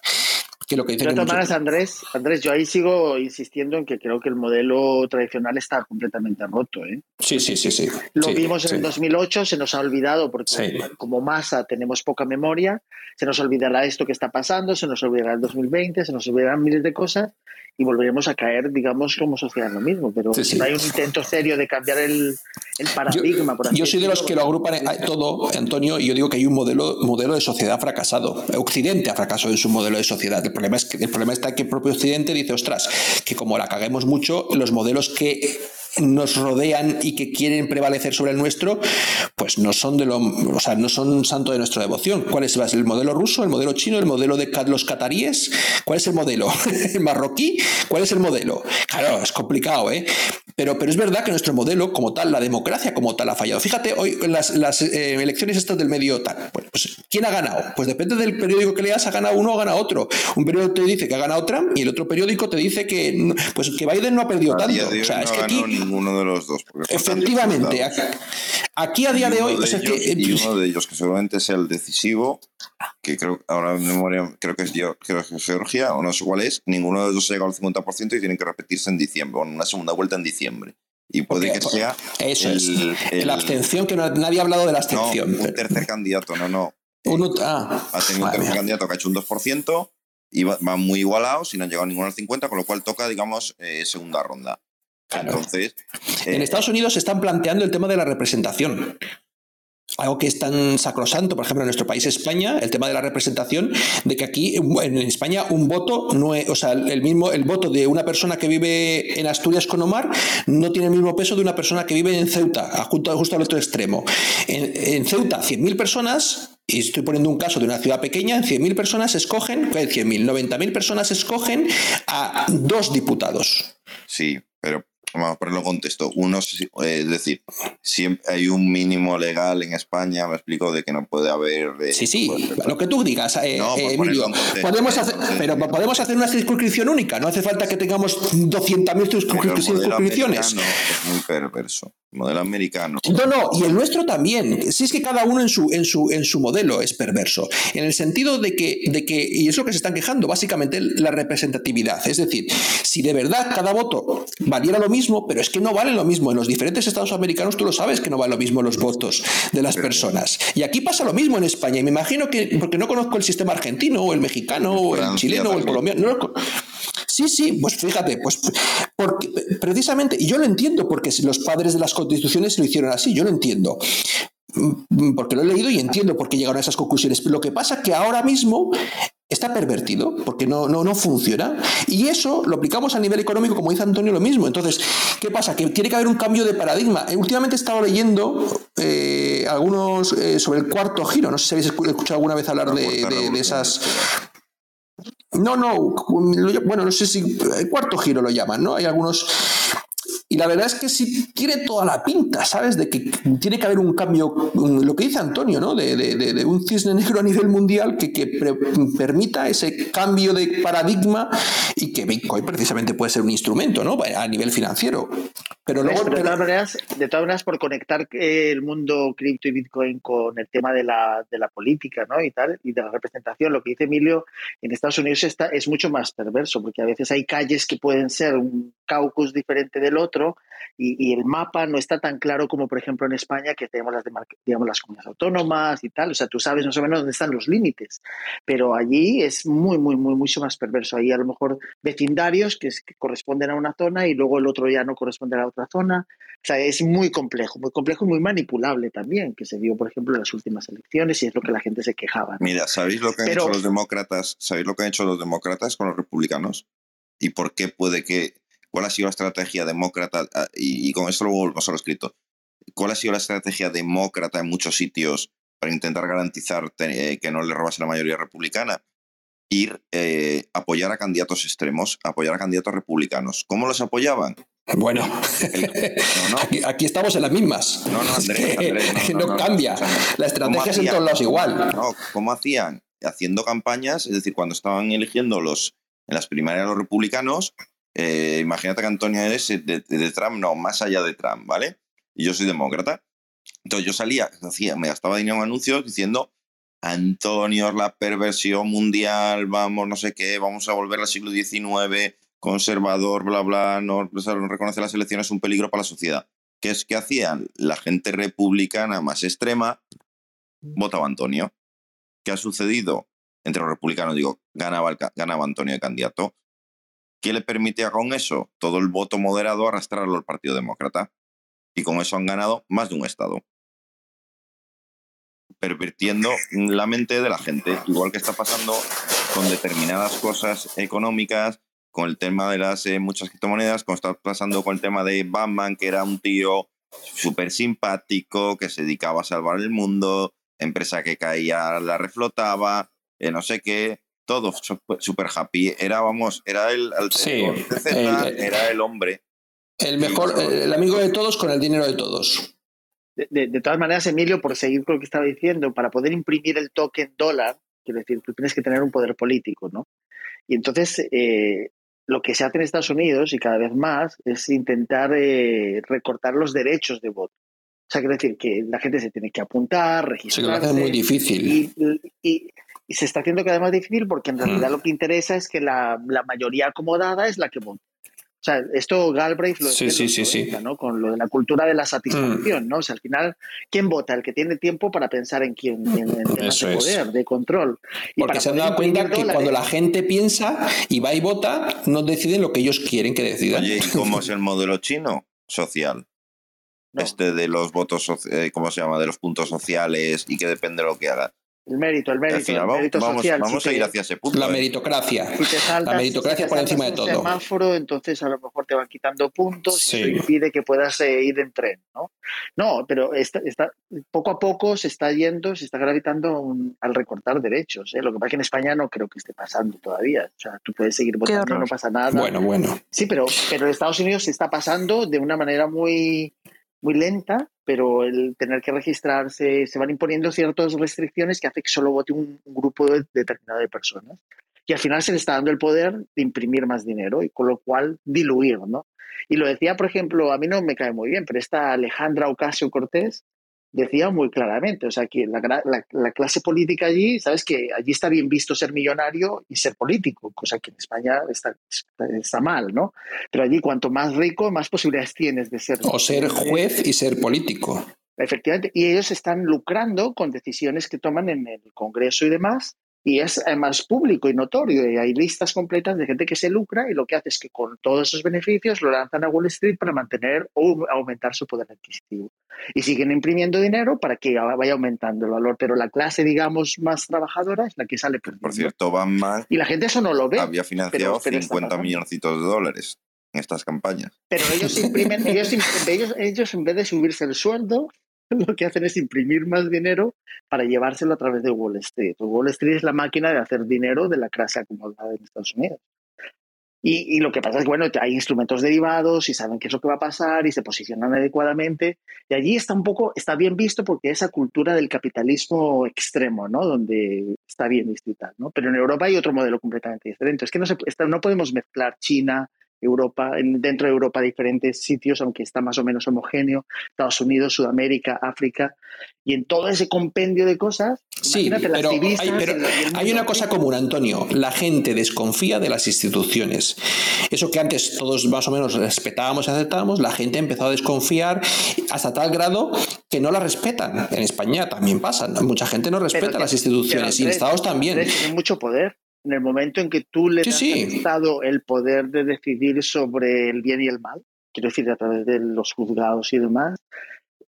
Que lo que dicen De que todas muchos- maneras, Andrés, Andrés, yo ahí sigo insistiendo en que creo que el modelo tradicional está completamente roto. ¿eh? Sí, sí, sí, sí. Lo Sí, vimos en sí. el 2008, se nos ha olvidado porque Sí. como masa tenemos poca memoria, se nos olvidará esto que está pasando, se nos olvidará el 2020, se nos olvidarán miles de cosas y volveremos a caer, digamos, como sociedad en lo mismo. Pero Sí, sí. no hay un intento serio de cambiar el, el paradigma, por así Yo soy de los que lo agrupan todo, Antonio, y yo digo que hay un modelo, modelo de sociedad fracasado. Occidente ha fracasado en su modelo de sociedad. El problema, es que, el problema está que el propio Occidente dice, ostras, que como la caguemos mucho, los modelos que nos rodean y que quieren prevalecer sobre el nuestro, pues no son de lo, o sea, no son santo de nuestra devoción. ¿Cuál es el modelo ruso, el modelo chino, el modelo de los cataríes? ¿Cuál es el modelo? ¿El marroquí? ¿Cuál es el modelo? Claro, es complicado, ¿eh? Pero, pero es verdad que nuestro modelo, como tal, la democracia como tal, ha fallado. Fíjate, hoy en las, las eh, elecciones estas del medio tal, bueno, pues ¿quién ha ganado? Pues depende del periódico que leas, ha ganado uno o ha ganado otro. Un periódico te dice que ha ganado Trump y el otro periódico te dice que, pues, que Biden no ha perdido tanto. O sea, no es que aquí, ninguno de los dos. efectivamente, resultados. aquí a día de hoy, o de sea, ellos- que, y uno de ellos que seguramente sea el decisivo, que creo ahora en memoria creo que es Geo- creo que es Georgia o no sé cuál es, ninguno de los dos ha llegado al 50% y tienen que repetirse en diciembre, o en una segunda vuelta en diciembre. Y puede que sea eso el, es. el- la abstención, que no- nadie ha hablado de la no, abstención. un tercer candidato, no, no. Uno- ah, Ha tenido un tercer mía. candidato que ha hecho un 2% y va- van muy igualados y no han llegado ninguno al 50%, con lo cual toca, digamos, eh, segunda ronda. Claro. Entonces, En eh, Estados Unidos se están planteando el tema de la representación. Algo que es tan sacrosanto, por ejemplo, en nuestro país España, el tema de la representación, de que aquí en España un voto no es, o sea, el mismo el voto de una persona que vive en Asturias con Omar no tiene el mismo peso de una persona que vive en Ceuta, justo, al otro extremo. En, en Ceuta, 100.000 personas, y estoy poniendo un caso de una ciudad pequeña, en 100.000 personas escogen, ¿qué 100.000? 90.000 personas escogen a dos diputados. Sí, pero ponerlo en contexto. Uno, eh, es decir, siempre hay un mínimo legal en España, me explico, de que no puede haber. eh, Sí, sí, pues, lo que tú digas, eh, No, eh, ponerlo Emilio. contexto, Podemos hacer, pero podemos hacer una circunscripción única. No hace falta que tengamos 200.000 pero el modelo circunscripciones. es muy perverso. El modelo americano. No, no, y el nuestro también. Si es que cada uno en su, en su, en su modelo es perverso. En el sentido de que, de que, y es lo que se están quejando, básicamente la representatividad. Es decir, si de verdad cada voto valiera lo mismo, pero es que no vale lo mismo. En los diferentes estados americanos tú lo sabes que no vale lo mismo los votos de las personas. Y aquí pasa lo mismo en España. Y me imagino que, porque no conozco el sistema argentino, o el mexicano, o el chileno, o el colombiano. no lo co- Sí, sí, pues fíjate, pues porque precisamente, y yo lo entiendo porque los padres de las constituciones lo hicieron así, yo lo entiendo. Mm, Porque lo he leído y entiendo por qué llegaron a esas conclusiones. Lo que pasa es que ahora mismo está pervertido, porque no, no, no funciona. Y eso lo aplicamos a nivel económico, como dice Antonio, lo mismo. Entonces, ¿qué pasa? Que tiene que haber un cambio de paradigma. Eh, Últimamente he estado leyendo eh, algunos eh, sobre el cuarto giro. No sé si habéis escu- escuchado alguna vez hablar La de, de- esas... No, no, bueno, no sé si el cuarto giro lo llaman, ¿no? Hay algunos... Y la verdad es que sí tiene toda la pinta, ¿sabes? De que tiene que haber un cambio, lo que dice Antonio, ¿no? De, de- de- de un cisne negro a nivel mundial que, que pre- permita ese cambio de paradigma y que Bitcoin precisamente puede ser un instrumento, ¿no? A nivel financiero. Pero luego... Pero de, pero- todas maneras, de todas maneras, por conectar eh, el mundo cripto y Bitcoin con el tema de la, de la política ¿no? y tal, y de la representación, lo que dice Emilio, en Estados Unidos está, es mucho más perverso, porque a veces hay calles que pueden ser un caucus diferente del otro y, y el mapa no está tan claro como, por ejemplo, en España, que tenemos las, digamos, las comunidades autónomas y tal. O sea, tú sabes más o menos dónde están los límites, pero allí es muy, muy, muy, mucho más perverso. Ahí a lo mejor vecindarios que, es- que corresponden a una zona y luego el otro ya no corresponde a la otra zona. O sea, es muy complejo, muy complejo y muy manipulable también, que se vio, por ejemplo, en las últimas elecciones y es lo que la gente se quejaba. ¿no? Mira, ¿sabéis lo que han Pero- hecho los demócratas? ¿Sabéis lo que han hecho los demócratas con los republicanos? ¿Y por qué puede que... ¿Cuál ha sido la estrategia demócrata? Ah, Y, y con esto luego volvemos a lo escrito. ¿Cuál ha sido la estrategia demócrata en muchos sitios para intentar garantizar eh, que no le robase la mayoría republicana? Ir, eh, apoyar a candidatos extremos, apoyar a candidatos republicanos. ¿Cómo los apoyaban? Bueno, El- no, no. aquí, aquí estamos en las mismas. No, no, Andrés, Andrés, no, no cambia. escúchame. La estrategia ¿Cómo es en todos lados igual. No, ¿cómo hacían? Haciendo campañas, es decir, cuando estaban eligiendo los en las primarias los republicanos, eh, imagínate que Antonio eres de, de- de Trump, no, más allá de Trump, ¿vale? Y yo soy demócrata. Entonces yo salía, hacía, me gastaba dinero en anuncios diciendo Antonio la perversión mundial, vamos, no sé qué, vamos a volver al siglo XIX, conservador, bla, bla, no, no reconoce las elecciones, es un peligro para la sociedad. ¿Qué es que hacían? La gente republicana más extrema votaba Antonio. ¿Qué ha sucedido entre los republicanos? Digo, ganaba, ganaba Antonio de candidato. ¿Qué le permitía con eso? Todo el voto moderado arrastrarlo al Partido Demócrata. Y con eso han ganado más de un estado. Pervirtiendo la mente de la gente, igual que está pasando con determinadas cosas económicas, con el tema de las eh, muchas criptomonedas, como está pasando con el tema de Batman, que era un tío súper simpático, que se dedicaba a salvar el mundo, empresa que caía la reflotaba, eh, no sé qué, todo súper happy. Era, vamos, era el alter Sí, de Z, el- era el hombre. El mejor, el amigo de todos con el dinero de todos. De, de, todas maneras, Emilio, por seguir con lo que estaba diciendo, para poder imprimir el token dólar, quiero decir, tú tienes que tener un poder político, ¿no? Y entonces, eh, lo que se hace en Estados Unidos y cada vez más es intentar eh, recortar los derechos de voto. O sea, quiero decir que la gente se tiene que apuntar, registrarse. Se lo hace muy difícil. Y, y, y, se está haciendo cada vez más difícil porque en realidad mm. lo que interesa es que la, la mayoría acomodada es la que vota. O sea, esto Galbraith lo sí, sí, sí, sí. ¿no? Con lo de la cultura de la satisfacción, mm. ¿no? O sea, al final, ¿quién vota? El que tiene tiempo para pensar en quién tiene de poder, de control. Y Porque se han dado cuenta que cuando la gente piensa y va y vota, no deciden lo que ellos quieren que decidan. Oye, ¿y cómo es el modelo chino social? No. Este de los votos, eh, ¿cómo se llama? De los puntos sociales y que depende de lo que haga. El mérito, el mérito, final, el mérito vamos, social. Vamos si a ir hacia ese punto. La ¿eh? meritocracia. Si te saltas, la meritocracia si te por encima de un todo. semáforo, entonces a lo mejor te van quitando puntos Sí. y eso impide que puedas eh, ir en tren, ¿no? No, pero está, está, poco a poco se está yendo, se está gravitando un- al recortar derechos. ¿eh? Lo que pasa es que en España no creo que esté pasando todavía. O sea, tú puedes seguir votando, no pasa nada. Bueno, bueno. Sí, pero, pero en Estados Unidos se está pasando de una manera muy, muy lenta, pero el tener que registrarse, se van imponiendo ciertas restricciones que hace que solo vote un, grupo de- determinado de personas. Y al final se le está dando el poder de imprimir más dinero y con lo cual diluir, ¿no? Y lo decía, por ejemplo, a mí no me cae muy bien, pero esta Alejandra Ocasio Cortés decía muy claramente, o sea, que la, gra- la- la clase política allí, sabes que allí está bien visto ser millonario y ser político, cosa que en España está, está, está mal, ¿no? Pero allí cuanto más rico, más posibilidades tienes de ser... O ser juez y ser político. Efectivamente, y ellos están lucrando con decisiones que toman en el Congreso y demás, y es además público y notorio, y hay listas completas de gente que se lucra y lo que hace es que con todos esos beneficios lo lanzan a Wall Street para mantener o aumentar su poder adquisitivo. Y siguen imprimiendo dinero para que vaya aumentando el valor, pero la clase, digamos, más trabajadora es la que sale perdiendo. Por cierto, Batman Y la gente eso no lo ve. había financiado pero- pero está 50 pasando. milloncitos de dólares en estas campañas. Pero ellos imprimen, ellos, ellos, ellos en vez de subirse el sueldo, lo que hacen es imprimir más dinero para llevárselo a través de Wall Street. Wall Street es la máquina de hacer dinero de la clase acomodada en Estados Unidos. Y, lo que pasa es que, bueno, hay instrumentos derivados y saben qué es lo que va a pasar y se posicionan adecuadamente. Y allí está un poco, está bien visto porque esa cultura del capitalismo extremo, ¿no? Donde está bien visto y tal. Pero en Europa hay otro modelo completamente diferente. Es que no podemos mezclar China, Europa, en- dentro de Europa diferentes sitios, aunque está más o menos homogéneo, Estados Unidos, Sudamérica, África, y en todo ese compendio de cosas, Sí, pero, divisas hay, pero una cosa común, Antonio. La gente desconfía de las instituciones. Eso que antes todos más o menos respetábamos y aceptábamos, la gente empezó a desconfiar hasta tal grado que no la respetan. En España también pasa. ¿no? Mucha gente no respeta Pero- las instituciones y en Estados también. Tienen mucho poder. En el momento en que tú le Sí, das sí. al Estado el poder de decidir sobre el bien y el mal, quiero decir, a través de los juzgados y demás,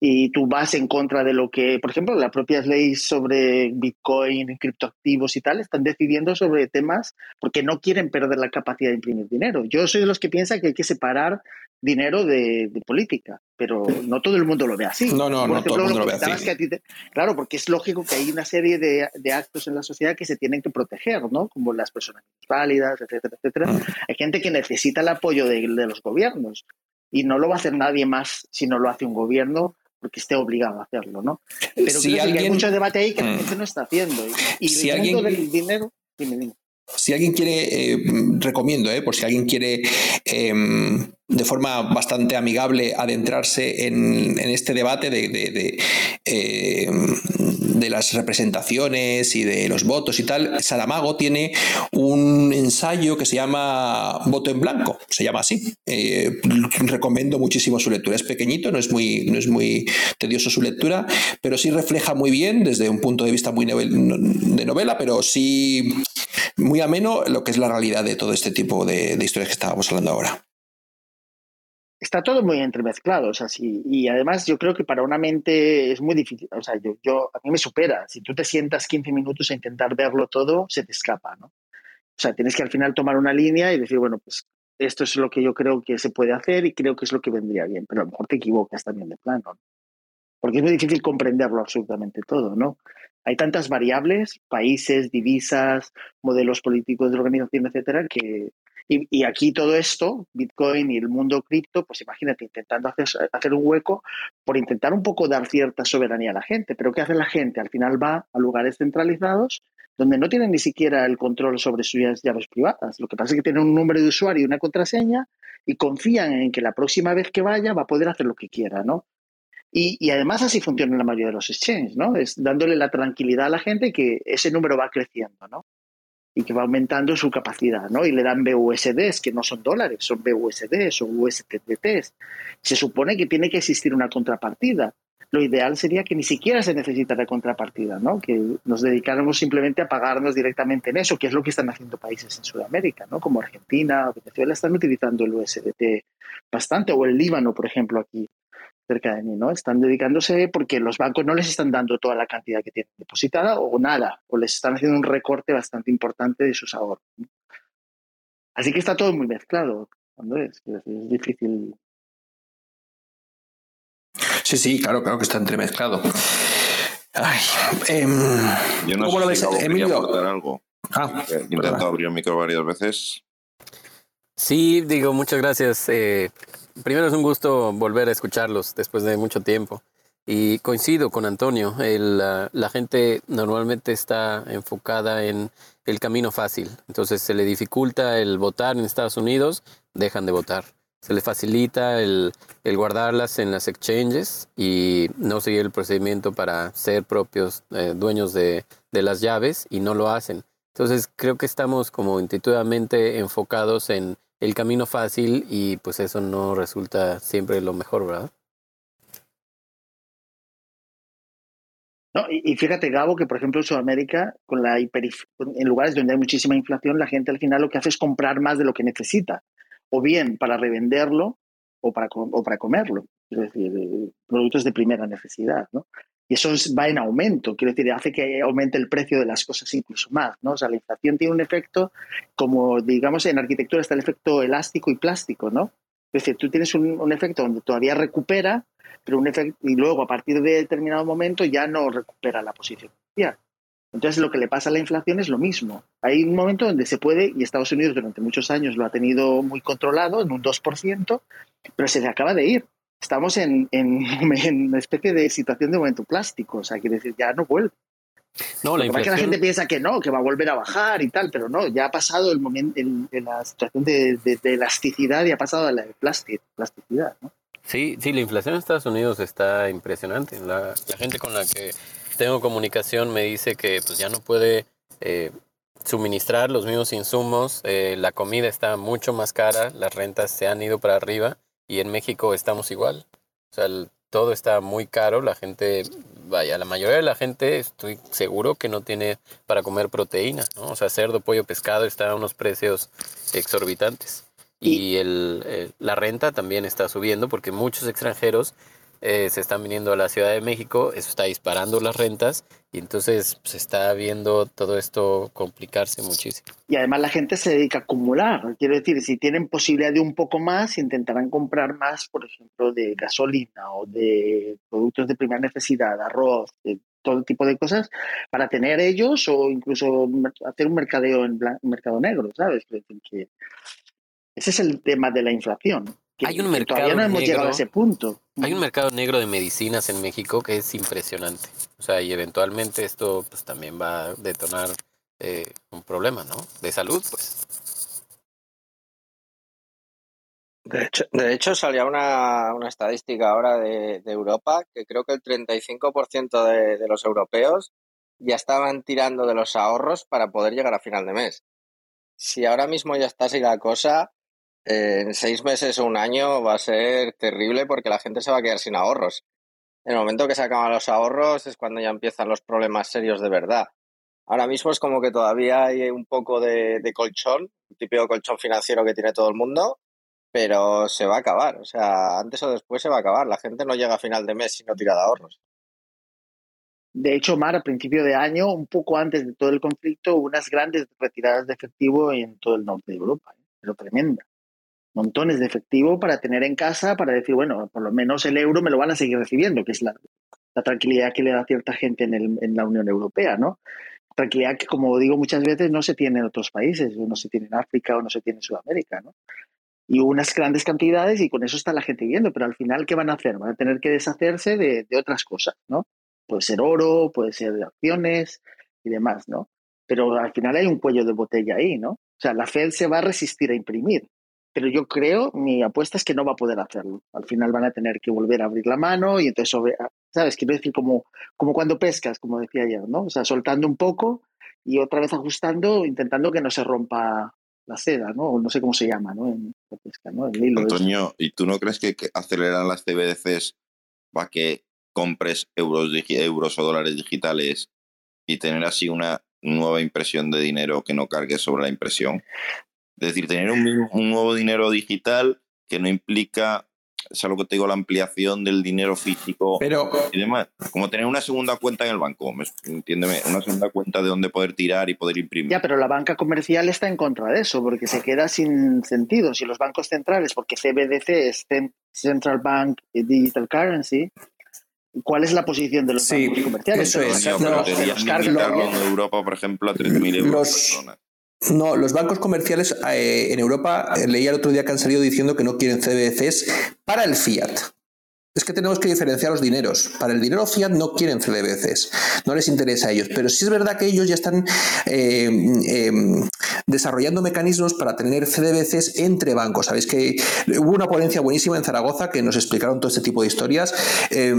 y tú vas en contra de lo que, por ejemplo, las propias leyes sobre Bitcoin, criptoactivos y tal, están decidiendo sobre temas porque no quieren perder la capacidad de imprimir dinero. Yo soy de los que piensan que hay que separar dinero de, de política, pero no todo el mundo lo ve así. No, no, Por no todo el mundo lo ve comentabas así. que te- Claro, porque es lógico que hay una serie de, de actos en la sociedad que se tienen que proteger, ¿no? Como las personas válidas, etcétera, etcétera. Mm. Hay gente que necesita el apoyo de, de los gobiernos y no lo va a hacer nadie más si no lo hace un gobierno porque esté obligado a hacerlo, ¿no? Pero Si creo que hay mucho debate ahí que la Mm. gente no está haciendo. Y, y Si el mundo alguien- del dinero... Dime, dime. Si alguien quiere, eh, recomiendo, eh, por si alguien quiere eh, de forma bastante amigable adentrarse en, en este debate de, de- de, eh, de las representaciones y de los votos y tal, Saramago tiene un ensayo que se llama Voto en Blanco, se llama así. Eh, recomiendo muchísimo su lectura. Es pequeñito, no es, muy, no es muy tedioso su lectura, pero sí refleja muy bien desde un punto de vista muy de novela, pero sí muy ameno lo que es la realidad de todo este tipo de, de historias que estábamos hablando ahora. Está todo muy entremezclado, o sea, sí, y además yo creo que para una mente es muy difícil, o sea, yo, yo a mí me supera, si tú te sientas 15 minutos a intentar verlo todo, se te escapa, ¿no? O sea, tienes que al final tomar una línea y decir, bueno, pues esto es lo que yo creo que se puede hacer y creo que es lo que vendría bien, pero a lo mejor te equivocas también de plano, ¿no? porque es muy difícil comprenderlo absolutamente todo, ¿no? Hay tantas variables, países, divisas, modelos políticos de organización, etcétera, que, Y, aquí todo esto, Bitcoin y el mundo cripto, pues imagínate, intentando hacer, hacer, un hueco por intentar un poco dar cierta soberanía a la gente. Pero ¿qué hace la gente? Al final va a lugares centralizados donde no tienen ni siquiera el control sobre sus llaves privadas. Lo que pasa es que tienen un nombre de usuario y una contraseña y confían en que la próxima vez que vaya va a poder hacer lo que quiera, ¿no? Y, y, además así funciona la mayoría de los exchanges, ¿no? Es dándole la tranquilidad a la gente que ese número va creciendo, ¿no? Y que va aumentando su capacidad, ¿no? Y le dan BUSDs, que no son dólares, son BUSDs o USDTs. Se supone que tiene que existir una contrapartida. Lo ideal sería que ni siquiera se necesitara contrapartida, ¿no? Que nos dedicáramos simplemente a pagarnos directamente en eso, que es lo que están haciendo países en Sudamérica, ¿no? Como Argentina Venezuela están utilizando el USDT bastante, o el Líbano, por ejemplo, aquí cerca de mí, ¿no? Están dedicándose porque los bancos no les están dando toda la cantidad que tienen depositada o nada, o les están haciendo un recorte bastante importante de sus ahorros. Así que está todo muy mezclado, Andrés. Es, es difícil. Sí, sí, claro, claro que está entremezclado. Ay, eh, Yo no ¿Cómo lo sé ves, si Gabo quería Emilio? aportar algo. Ah, Eh, Intento abrir el micro varias veces. Sí, digo, muchas gracias. Eh, primero es un gusto volver a escucharlos después de mucho tiempo. Y coincido con Antonio, la, gente normalmente está enfocada en el camino fácil. Entonces se le dificulta el votar en Estados Unidos, dejan de votar. Se le facilita el, el guardarlas en las exchanges y no seguir el procedimiento para ser propios eh, dueños de, de las llaves y no lo hacen. Entonces creo que estamos como intuitivamente enfocados en el camino fácil y pues eso no resulta siempre lo mejor, ¿verdad? No, y, fíjate, Gabo, que por ejemplo en Sudamérica, con la en lugares donde hay muchísima inflación, la gente al final lo que hace es comprar más de lo que necesita, o bien para revenderlo o para, o para comerlo, es decir, eh, productos de primera necesidad, ¿no? Y eso es, va en aumento, quiero decir, hace que aumente el precio de las cosas incluso más, ¿no? O sea, la inflación tiene un efecto, como digamos en arquitectura está el efecto elástico y plástico, ¿no? Es decir, tú tienes un, un efecto donde todavía recupera, pero un efecto, y luego a partir de determinado momento ya no recupera la posición inicial. Entonces lo que le pasa a la inflación es lo mismo. Hay un momento donde se puede, y Estados Unidos durante muchos años lo ha tenido muy controlado, en un 2%, pero se le acaba de ir. Estamos en, en, en una especie de situación de momento plástico, o sea, quiere decir, ya no vuelve. No, la, inflación... que la gente piensa que no, que va a volver a bajar y tal, pero no, ya ha pasado el momento, en, en la situación de, de, de, elasticidad y ha pasado a la plasticidad, ¿no? Sí, sí, la inflación en Estados Unidos está impresionante. La, la gente con la que tengo comunicación me dice que pues ya no puede eh, suministrar los mismos insumos, eh, la comida está mucho más cara, las rentas se han ido para arriba y en México estamos igual. O sea, el, todo está muy caro, la gente, vaya, la mayoría de la gente estoy seguro que no tiene para comer proteína, ¿no? O sea, cerdo, pollo, pescado está a unos precios exorbitantes. Y el, eh, la renta también está subiendo porque muchos extranjeros eh, se están viniendo a la Ciudad de México, eso está disparando las rentas y entonces se pues, está viendo todo esto complicarse muchísimo. Y además la gente se dedica a acumular, quiero decir, si tienen posibilidad de un poco más, intentarán comprar más, por ejemplo, de gasolina o de productos de primera necesidad, arroz, de todo tipo de cosas, para tener ellos o incluso hacer un mercadeo en un mercado negro, ¿sabes? Ese es el tema de la inflación. Que, hay un mercado todavía no hemos negro, llegado a ese punto. Hay un mercado negro de medicinas en México que es impresionante. O sea, y eventualmente esto pues también va a detonar eh, un problema, ¿no? De salud, pues. De hecho, de hecho salía una, una estadística ahora de, de, Europa que creo que el 35% de, de los europeos ya estaban tirando de los ahorros para poder llegar a final de mes. Si ahora mismo ya está así la cosa, en seis meses o un año va a ser terrible porque la gente se va a quedar sin ahorros. En el momento que se acaban los ahorros es cuando ya empiezan los problemas serios de verdad. Ahora mismo es como que todavía hay un poco de, colchón, un típico colchón financiero que tiene todo el mundo, pero se va a acabar. O sea, antes o después se va a acabar. La gente no llega a final de mes si no tira de ahorros. De hecho, Mar, a principio de año, un poco antes de todo el conflicto, hubo unas grandes retiradas de efectivo en todo el norte de Europa, ¿eh? pero tremenda montones de efectivo para tener en casa, para decir, bueno, por lo menos el euro me lo van a seguir recibiendo, que es la, tranquilidad que le da cierta gente en, el, en, la Unión Europea, ¿no? tranquilidad que, como digo muchas veces, no se tiene en otros países, no se tiene en África o no se tiene en Sudamérica, ¿no? Y unas grandes cantidades y con eso está la gente viendo, pero al final, ¿qué van a hacer? Van a tener que deshacerse de, de otras cosas, ¿no? Puede ser oro, puede ser acciones y demás, ¿no? Pero al final hay un cuello de botella ahí, ¿no? O sea, la Fed se va a resistir a imprimir, pero yo creo, mi apuesta es que no va a poder hacerlo. Al final van a tener que volver a abrir la mano y entonces, sobre, ¿sabes? Quiero decir, como, como cuando pescas, como decía ayer, ¿no? O sea, soltando un poco y otra vez ajustando, intentando que no se rompa la seda, ¿no? O no sé cómo se llama, ¿no? En la pesca, ¿no? El. Antonio, ¿y tú no crees que, aceleran las CBDCs para que compres euros, euros o dólares digitales y tener así una nueva impresión de dinero que no cargue sobre la impresión? Es decir, tener un, un nuevo dinero digital que no implica, es algo que te digo, la ampliación del dinero físico Pero y demás. Como tener una segunda cuenta en el banco, ¿me- entiéndeme, una segunda cuenta de donde poder tirar y poder imprimir. Ya, pero la banca comercial está en contra de eso, porque se queda sin sentido. Si los bancos centrales, porque CBDC es Cen- Central Bank Digital Currency, ¿cuál es la posición de los Sí, bancos comerciales? eso es. No, pero los Europa, por ejemplo, a 3.000 euros Los- por persona. No, los bancos comerciales eh, en Europa, eh, leía el otro día que han salido diciendo que no quieren CBDCs para el fiat. Es que tenemos que diferenciar los dineros. Para el dinero fiat no quieren CBDCs, no les interesa a ellos. Pero sí es verdad que ellos ya están eh, eh, desarrollando mecanismos para tener CDBCs entre bancos. Sabéis que hubo una ponencia buenísima en Zaragoza que nos explicaron todo este tipo de historias. Eh,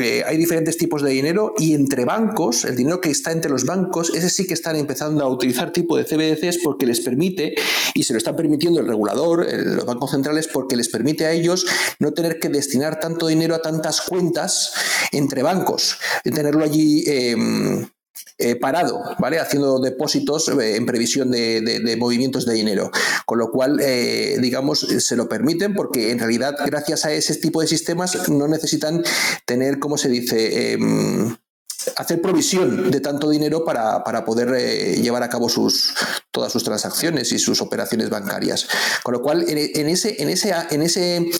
eh, hay diferentes tipos de dinero y entre bancos, el dinero que está entre los bancos, ese sí que están empezando a utilizar tipo de CBDCs porque les permite, y se lo está permitiendo el regulador, los bancos centrales, porque les permite a ellos no tener que destinar tanto dinero a tantas cuentas entre bancos, y tenerlo allí. eh, eh, parado, ¿vale? Haciendo depósitos eh, en previsión de, movimientos de dinero. Con lo cual, eh, digamos, se lo permiten porque en realidad, gracias a ese tipo de sistemas, no necesitan tener, ¿cómo se dice? Hacer provisión de tanto dinero para, para poder eh, llevar a cabo sus, todas sus transacciones y sus operaciones bancarias. Con lo cual, en, ese, en ese, en ese,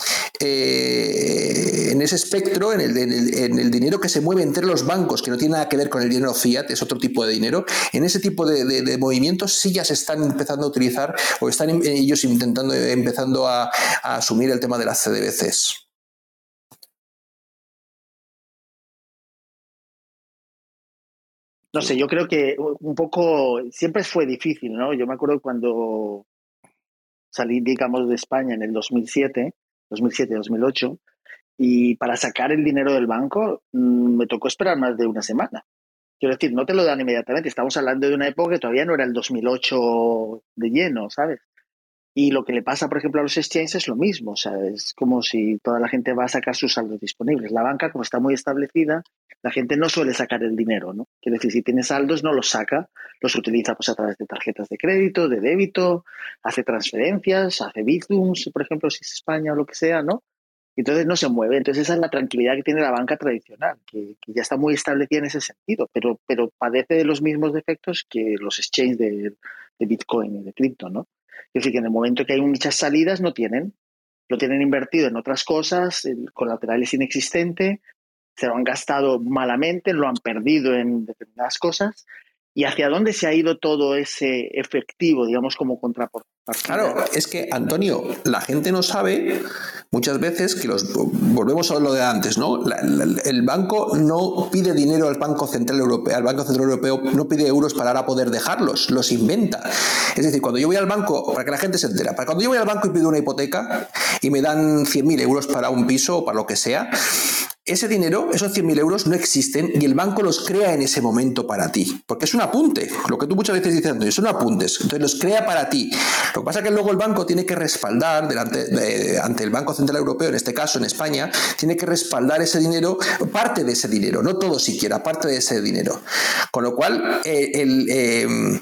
eh, en ese espectro, en el, en el- dinero que se mueve entre los bancos, que no tiene nada que ver con el dinero fiat, es otro tipo de dinero, en ese tipo de, de- movimientos sí ya se están empezando a utilizar o están em- ellos intentando, empezando a, a asumir el tema de las CDBCs. No sé, yo creo que un poco siempre fue difícil, ¿no? Yo me acuerdo cuando salí, digamos, de España en el 2007, 2007-2008, y para sacar el dinero del banco mm, me tocó esperar más de una semana. Quiero decir, no te lo dan inmediatamente. Estamos hablando de una época que todavía no era el 2008 de lleno, ¿sabes? Y lo que le pasa, por ejemplo, a los exchanges es lo mismo. O sea, es como si toda la gente va a sacar sus saldos disponibles. La banca, como está muy establecida, la gente no suele sacar el dinero, ¿no? Quiero decir, si tiene saldos, no los saca, los utiliza pues a través de tarjetas de crédito, de débito, hace transferencias, hace bizums, por ejemplo, si es España o lo que sea, ¿no? Entonces no se mueve. Entonces esa es la tranquilidad que tiene la banca tradicional, que, que ya está muy establecida en ese sentido, pero, pero padece de los mismos defectos que los exchanges de, de Bitcoin y de cripto, ¿no? Es decir, que en el momento que hay muchas salidas no tienen, lo tienen invertido en otras cosas, el colateral es inexistente, se lo han gastado malamente, lo han perdido en determinadas cosas. ¿Y hacia dónde se ha ido todo ese efectivo, digamos, como contrapartida? Claro, es que Antonio, la gente no sabe muchas veces que los volvemos a lo de antes, ¿no? La- el banco no pide dinero al Banco Central Europeo, al Banco Central Europeo no pide euros para ahora poder dejarlos, los inventa. Es decir, cuando yo voy al banco, para que la gente se entera, para cuando yo voy al banco y pido una hipoteca y me dan 100.000 euros para un piso o para lo que sea, ese dinero, esos 100.000 euros no existen y el banco los crea en ese momento para ti, porque es un apunte, lo que tú muchas veces dices, Antonio, son apuntes, entonces los crea para ti. Lo que pasa es que luego el banco tiene que respaldar delante, de- ante el Banco Central Europeo, en este caso en España, tiene que respaldar ese dinero, parte de ese dinero, no todo siquiera, parte de ese dinero. Con lo cual, eh, el... eh,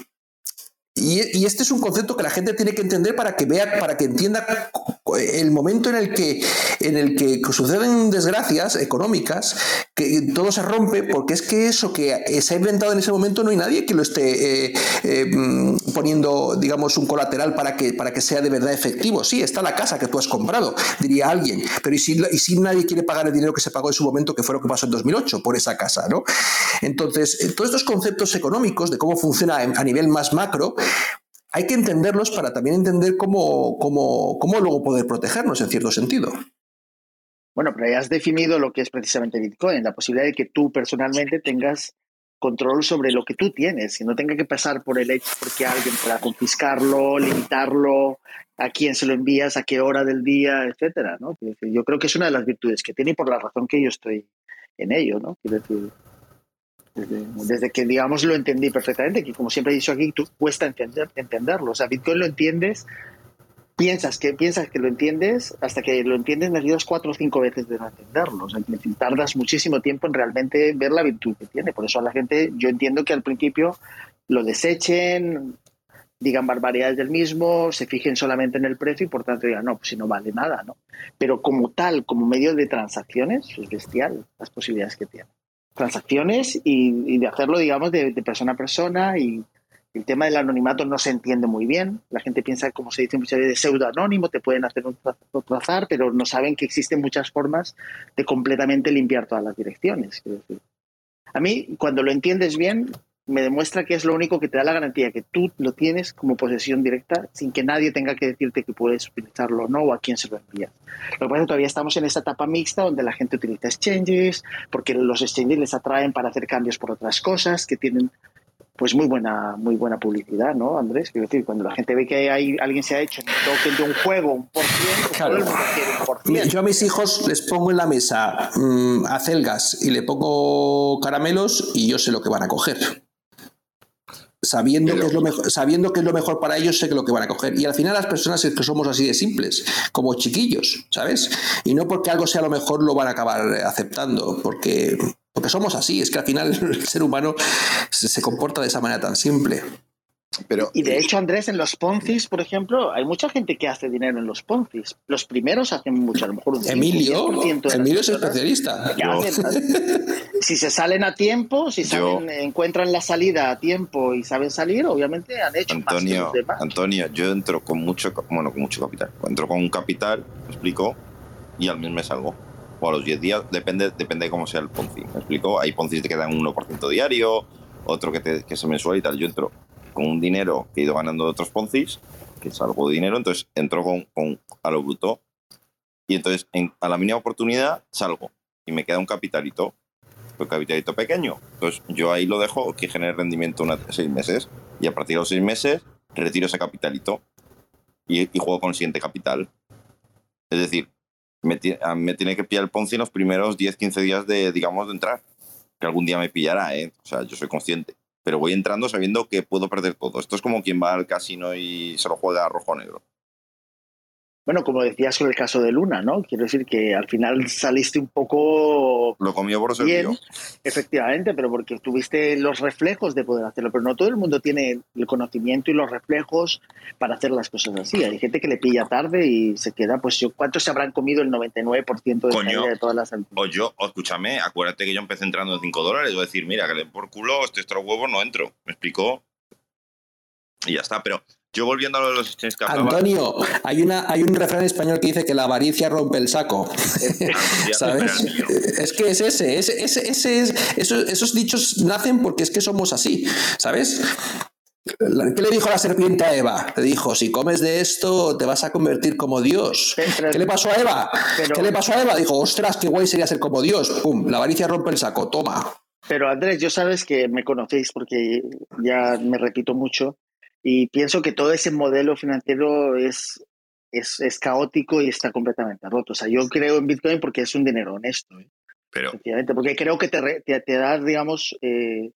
y, este es un concepto que la gente tiene que entender para que vea, para que entienda el momento en el que en el que suceden desgracias económicas, que todo se rompe porque es que eso que se ha inventado en ese momento no hay nadie que lo esté eh, eh, mm, poniendo, digamos, un colateral para que, para que sea de verdad efectivo. Sí, está la casa que tú has comprado, diría alguien, pero ¿y si, y si nadie quiere pagar el dinero que se pagó en su momento, que fue lo que pasó en 2008 por esa casa, ¿no? Entonces, eh, todos estos conceptos económicos de cómo funciona a nivel más macro, hay que entenderlos para también entender cómo, cómo, cómo luego poder protegernos en cierto sentido. Bueno, pero ya has definido lo que es precisamente Bitcoin, la posibilidad de que tú personalmente tengas control sobre lo que tú tienes y no tenga que pasar por el hecho porque alguien pueda confiscarlo, limitarlo, a quién se lo envías, a qué hora del día, etcétera, ¿no? Yo creo que es una de las virtudes que tiene y por la razón que yo estoy en ello, ¿no? Quiero decir, desde, que, digamos, lo entendí perfectamente, que como siempre he dicho aquí, tú cuesta entender, entenderlo. O sea, Bitcoin lo entiendes, piensas que, piensas que lo entiendes, hasta que lo entiendes necesitas cuatro o cinco veces de no entenderlo. O sea, tardas muchísimo tiempo en realmente ver la virtud que tiene. Por eso a la gente, yo entiendo que al principio lo desechen, digan barbaridades del mismo, se fijen solamente en el precio y por tanto digan, no, pues si no vale nada, ¿no? Pero como tal, como medio de transacciones, es bestial las posibilidades que tiene transacciones y, de hacerlo, digamos, de, persona a persona y el tema del anonimato no se entiende muy bien. La gente piensa, como se dice muchas veces, de pseudo anónimo, te pueden hacer un trazar, pero no saben que existen muchas formas de completamente limpiar todas las direcciones. A mí, cuando lo entiendes bien, me demuestra que es lo único que te da la garantía que tú lo tienes como posesión directa sin que nadie tenga que decirte que puedes utilizarlo o no o a quién se lo envías. Lo que pasa es que todavía estamos en esta etapa mixta donde la gente utiliza exchanges porque los exchanges les atraen para hacer cambios por otras cosas que tienen pues muy buena muy buena publicidad, ¿no, Andrés? Quiero decir, cuando la gente ve que hay, alguien se ha hecho un token de un juego, un por ciento, pues Yo a mis hijos les pongo en la mesa mmm, acelgas y le pongo caramelos y yo sé lo que van a coger sabiendo, que es lo mejor, sabiendo que es lo mejor para ellos, sé que lo que van a coger. Y al final las personas es que somos así de simples, como chiquillos, ¿sabes? Y no porque algo sea lo mejor lo van a acabar aceptando, porque, porque somos así, es que al final el ser humano se comporta de esa manera tan simple y de hecho, Andrés, en los Poncis, por ejemplo, hay mucha gente que hace dinero en los Poncis. Los primeros hacen mucho, a lo mejor un Emilio, Emilio es especialista. si se salen a tiempo, si encuentran la salida a tiempo y saben salir, obviamente han hecho Antonio, más Antonio, yo entro con mucho, bueno, con mucho capital. Entro con un capital, me explico, y al mes me salgo. O a los 10 días, depende, depende de cómo sea el Ponzi. ¿Me explico? Hay Poncis que dan un 1% diario, otro que, te, que es mensual y tal. Yo entro con un dinero que he ido ganando de otros Poncis, que es algo de dinero, entonces entro con, con a lo bruto y entonces a la mínima oportunidad salgo y me queda un capitalito, un capitalito pequeño. Entonces yo ahí lo dejo que genere rendimiento unos seis meses y a partir de los seis meses retiro ese capitalito y, juego con el siguiente capital. Es decir, me, me, tiene que pillar el Ponzi en los primeros 10, 15 días de, digamos, de entrar. Que algún día me pillará, ¿eh? O sea, yo soy consciente pero voy entrando sabiendo que puedo perder todo. Esto es como quien va al casino y se lo juega rojo-negro. Bueno, como decías con el caso de Luna, ¿no? Quiero decir que al final saliste un poco. Lo comió por bien, efectivamente, pero porque tuviste los reflejos de poder hacerlo. Pero no todo el mundo tiene el conocimiento y los reflejos para hacer las cosas así. Hay gente que le pilla tarde y se queda, pues, ¿cuántos se habrán comido el 99% de, Coño, de todas las O yo, escúchame, acuérdate que yo empecé entrando en 5 dólares. Voy a decir, mira, que le por culo, este otro huevo no entro. ¿Me explicó? Y ya está, pero yo volviendo a lo de los exchanges que Antonio, hay, una, hay un refrán español que dice que la avaricia rompe el saco. ¿Sabes? Es que es ese, ese, ese, es, esos, dichos nacen porque es que somos así, ¿sabes? ¿Qué le dijo la serpiente a Eva? Le dijo, si comes de esto te vas a convertir como Dios. ¿Qué le pasó a Eva? ¿Qué le pasó a Eva? Dijo, ostras, qué guay sería ser como Dios. Pum, la avaricia rompe el saco, toma. Pero Andrés, yo sabes que me conocéis porque ya me repito mucho. Y pienso que todo ese modelo financiero es, es, es, caótico y está completamente roto. O sea, yo creo en Bitcoin porque es un dinero honesto. ¿eh? Pero... Porque creo que te, te, te da, digamos, eh,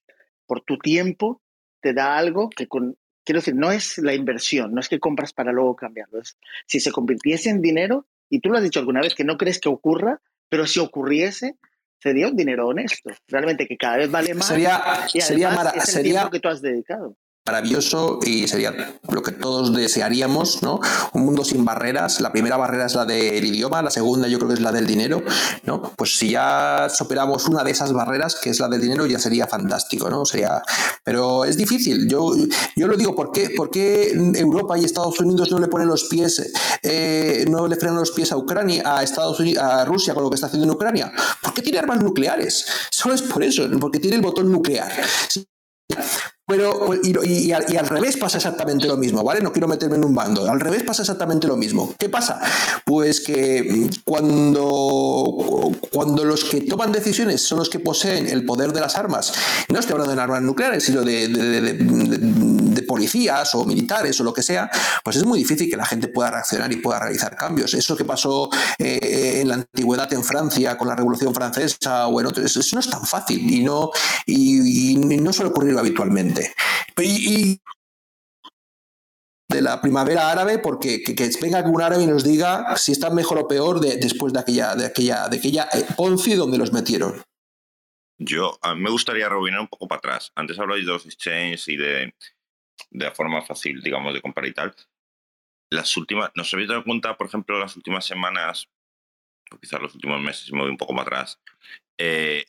por tu tiempo, te da algo que con... Quiero decir, no es la inversión, no es que compras para luego cambiarlo. Es, si se convirtiese en dinero, y tú lo has dicho alguna vez, que no crees que ocurra, pero si ocurriese, sería un dinero honesto. Realmente que cada vez vale más. Sería, y sería, es el sería, que tú has dedicado maravilloso y sería lo que todos desearíamos, ¿no? Un mundo sin barreras. La primera barrera es la del idioma, la segunda yo creo que es la del dinero, ¿no? Pues si ya superamos una de esas barreras, que es la del dinero, ya sería fantástico, ¿no? Sería... Pero es difícil. Yo, yo lo digo, ¿por qué, ¿por qué Europa y Estados Unidos no le ponen los pies, eh, no le frenan los pies a Ucrania, a Estados Unidos, a Rusia con lo que está haciendo en Ucrania? Porque tiene armas nucleares. Solo es por eso, porque tiene el botón nuclear. Pero, y, al, revés pasa exactamente lo mismo, ¿vale? No quiero meterme en un bando. Al revés pasa exactamente lo mismo. ¿Qué pasa? Pues que cuando, cuando los que toman decisiones son los que poseen el poder de las armas, no estoy hablando de armas nucleares, sino de, policías o militares o lo que sea, pues es muy difícil que la gente pueda reaccionar y pueda realizar cambios. Eso que pasó eh, antigüedad en Francia con la Revolución Francesa o en otros, eso no es tan fácil y no, y, no suele ocurrir habitualmente. Y, de la primavera árabe, porque que, venga un árabe y nos diga si está mejor o peor después de aquella, de aquella, de aquella eh, Ponzi donde los metieron. Yo, me gustaría rebobinar un poco para atrás. Antes hablabais de los exchanges y de, de la forma fácil, digamos, de comprar y tal. Las últimas, ¿nos habéis dado cuenta, por ejemplo, las últimas semanas, quizás los últimos meses, me voy un poco más atrás, eh,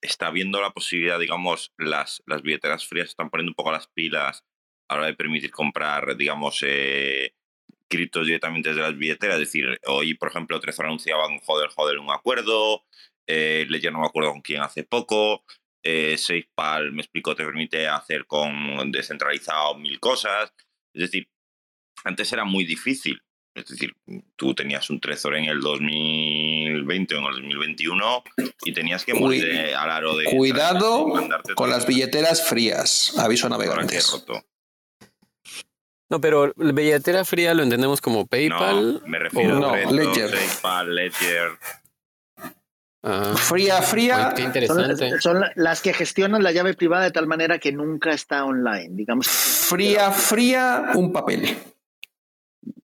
está viendo la posibilidad, digamos, las, las billeteras frías están poniendo un poco las pilas a la hora de permitir comprar, digamos, eh, criptos directamente desde las billeteras. Es decir, hoy, por ejemplo, Trezor anunciaban, joder, joder, un acuerdo. Eh, Ledger no me acuerdo con quién hace poco. Eh, SafePal, me explicó, te permite hacer con descentralizado mil cosas. Es decir, antes era muy difícil. Es decir, tú tenías un Trezor en el 2020 o en el 2021 y tenías que morir al aro de... Cuidado con las billeteras frías, aviso a navegantes. No, pero billetera fría lo entendemos como PayPal. No, me refiero a Ledger. PayPal, Ledger. Ah. fría, fría. qué interesante. Son, las que gestionan la llave privada de tal manera que nunca está online, digamos. Fría, fría, un papel.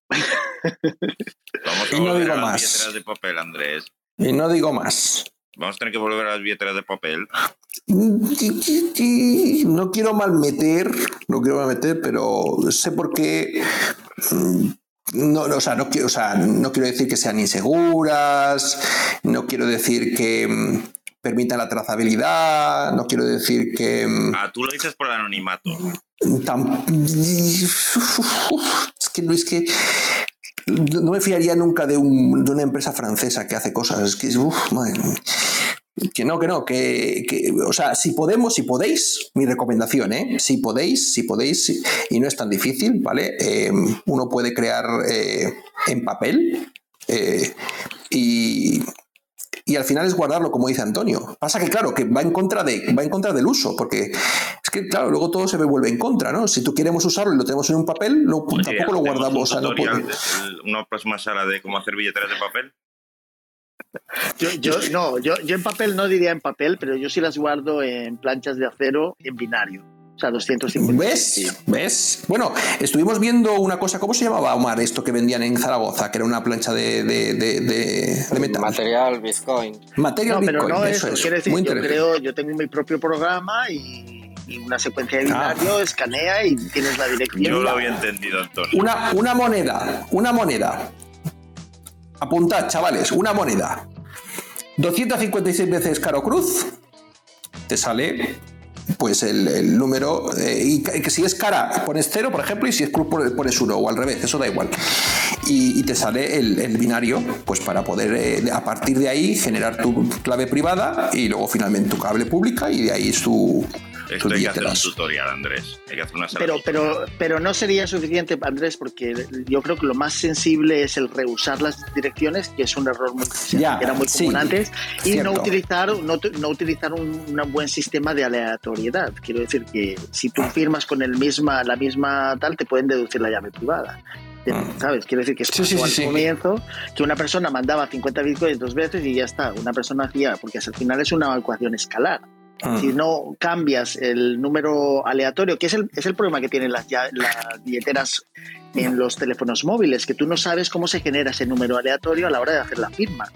Vamos a y no digo a las más. billeteras de papel, Andrés. Y no digo más. Vamos a tener que volver a las billeteras de papel. No quiero malmeter, no quiero malmeter, pero sé por qué. Mm, no, o, sea, no, quiero, o sea, no quiero decir que sean inseguras, no quiero decir que mm, permitan la trazabilidad, no quiero decir que... Mm, ah, tú lo dices por el anonimato. Es que Luis, que no me fiaría nunca de, una empresa francesa que hace cosas. Que, que no, que no, que, o sea, si podemos, si podéis, mi recomendación, ¿eh? Si podéis, si podéis, y no es tan difícil, ¿vale? Eh, uno puede crear eh, en papel eh, y y al final es guardarlo, como dice Antonio. Pasa que, claro, que va en contra, de, va en contra del uso, porque es que, claro, luego todo se vuelve en contra, ¿no? Si tú queremos usarlo y lo tenemos en un papel, no, tampoco lo guardamos. O ¿Una próxima sala de cómo hacer billeteras de papel? Yo, yo, no, yo, yo en papel no diría en papel, pero yo sí las guardo en planchas de acero en binario. O sea, 250. ¿Ves? ¿Ves? Bueno, estuvimos viendo una cosa, ¿cómo se llamaba, Omar, esto que vendían en Zaragoza? Que era una plancha de, de, de, metal. Material Bitcoin. Material no, pero Bitcoin, no eso, es. Quiere decir, yo creo, yo tengo mi propio programa y, una secuencia de ah. binario, escanea y tienes la dirección. Yo lo había entendido, Antonio. Una, una moneda, una moneda. Apuntad, chavales, una moneda. 256 veces caro cruz. Te sale pues el, número, eh, y que si es cara pones cero, por ejemplo, y si es cruz pones uno, o al revés, eso da igual. Y, te sale el, binario, pues para poder eh, a partir de ahí generar tu clave privada y luego finalmente tu cable pública y de ahí su, esto hay que hacer un tutorial, Andrés. Hay que hacer una pero, pero, pero no sería suficiente, Andrés, porque yo creo que lo más sensible es el reusar las direcciones, que es un error muy, ya, era muy común antes, y no utilizar, no, no utilizar un, buen sistema de aleatoriedad. Quiero decir que si tú firmas con el misma, la misma tal, te pueden deducir la llave privada. Mm. ¿Sabes? Quiero decir que es sí, al comienzo que una persona mandaba 50 bitcoins dos veces y ya está. Una persona hacía, porque al final es una ecuación escalar Mm. Si no cambias el número aleatorio, que es el, es el problema que tienen las, ya- billeteras en los teléfonos móviles, que tú no sabes cómo se genera ese número aleatorio a la hora de hacer la firma.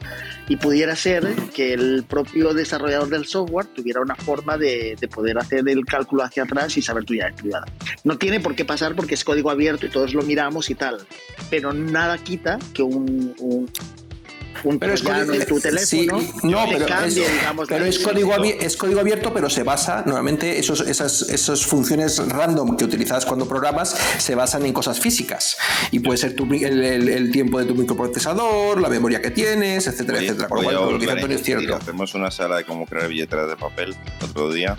Y pudiera ser que el propio desarrollador del software tuviera una forma de, de poder hacer el cálculo hacia atrás y saber tu llave privada. No tiene por qué pasar porque es código abierto y todos lo miramos y tal, pero nada quita que un, un Pero es código- en tu teléfono sí, no, pero, cambie, es, digamos, pero es, código definición. abi- es código abierto, pero se basa, normalmente esos, esas, esas funciones random que utilizas cuando programas se basan en cosas físicas. Y puede ser tu el, el- el tiempo de tu microprocesador, la memoria que tienes, etcétera, Oye, etcétera. Oye, lo cual, lo que Antonio es cierto. Hacemos una sala de cómo crear billeteras de papel otro día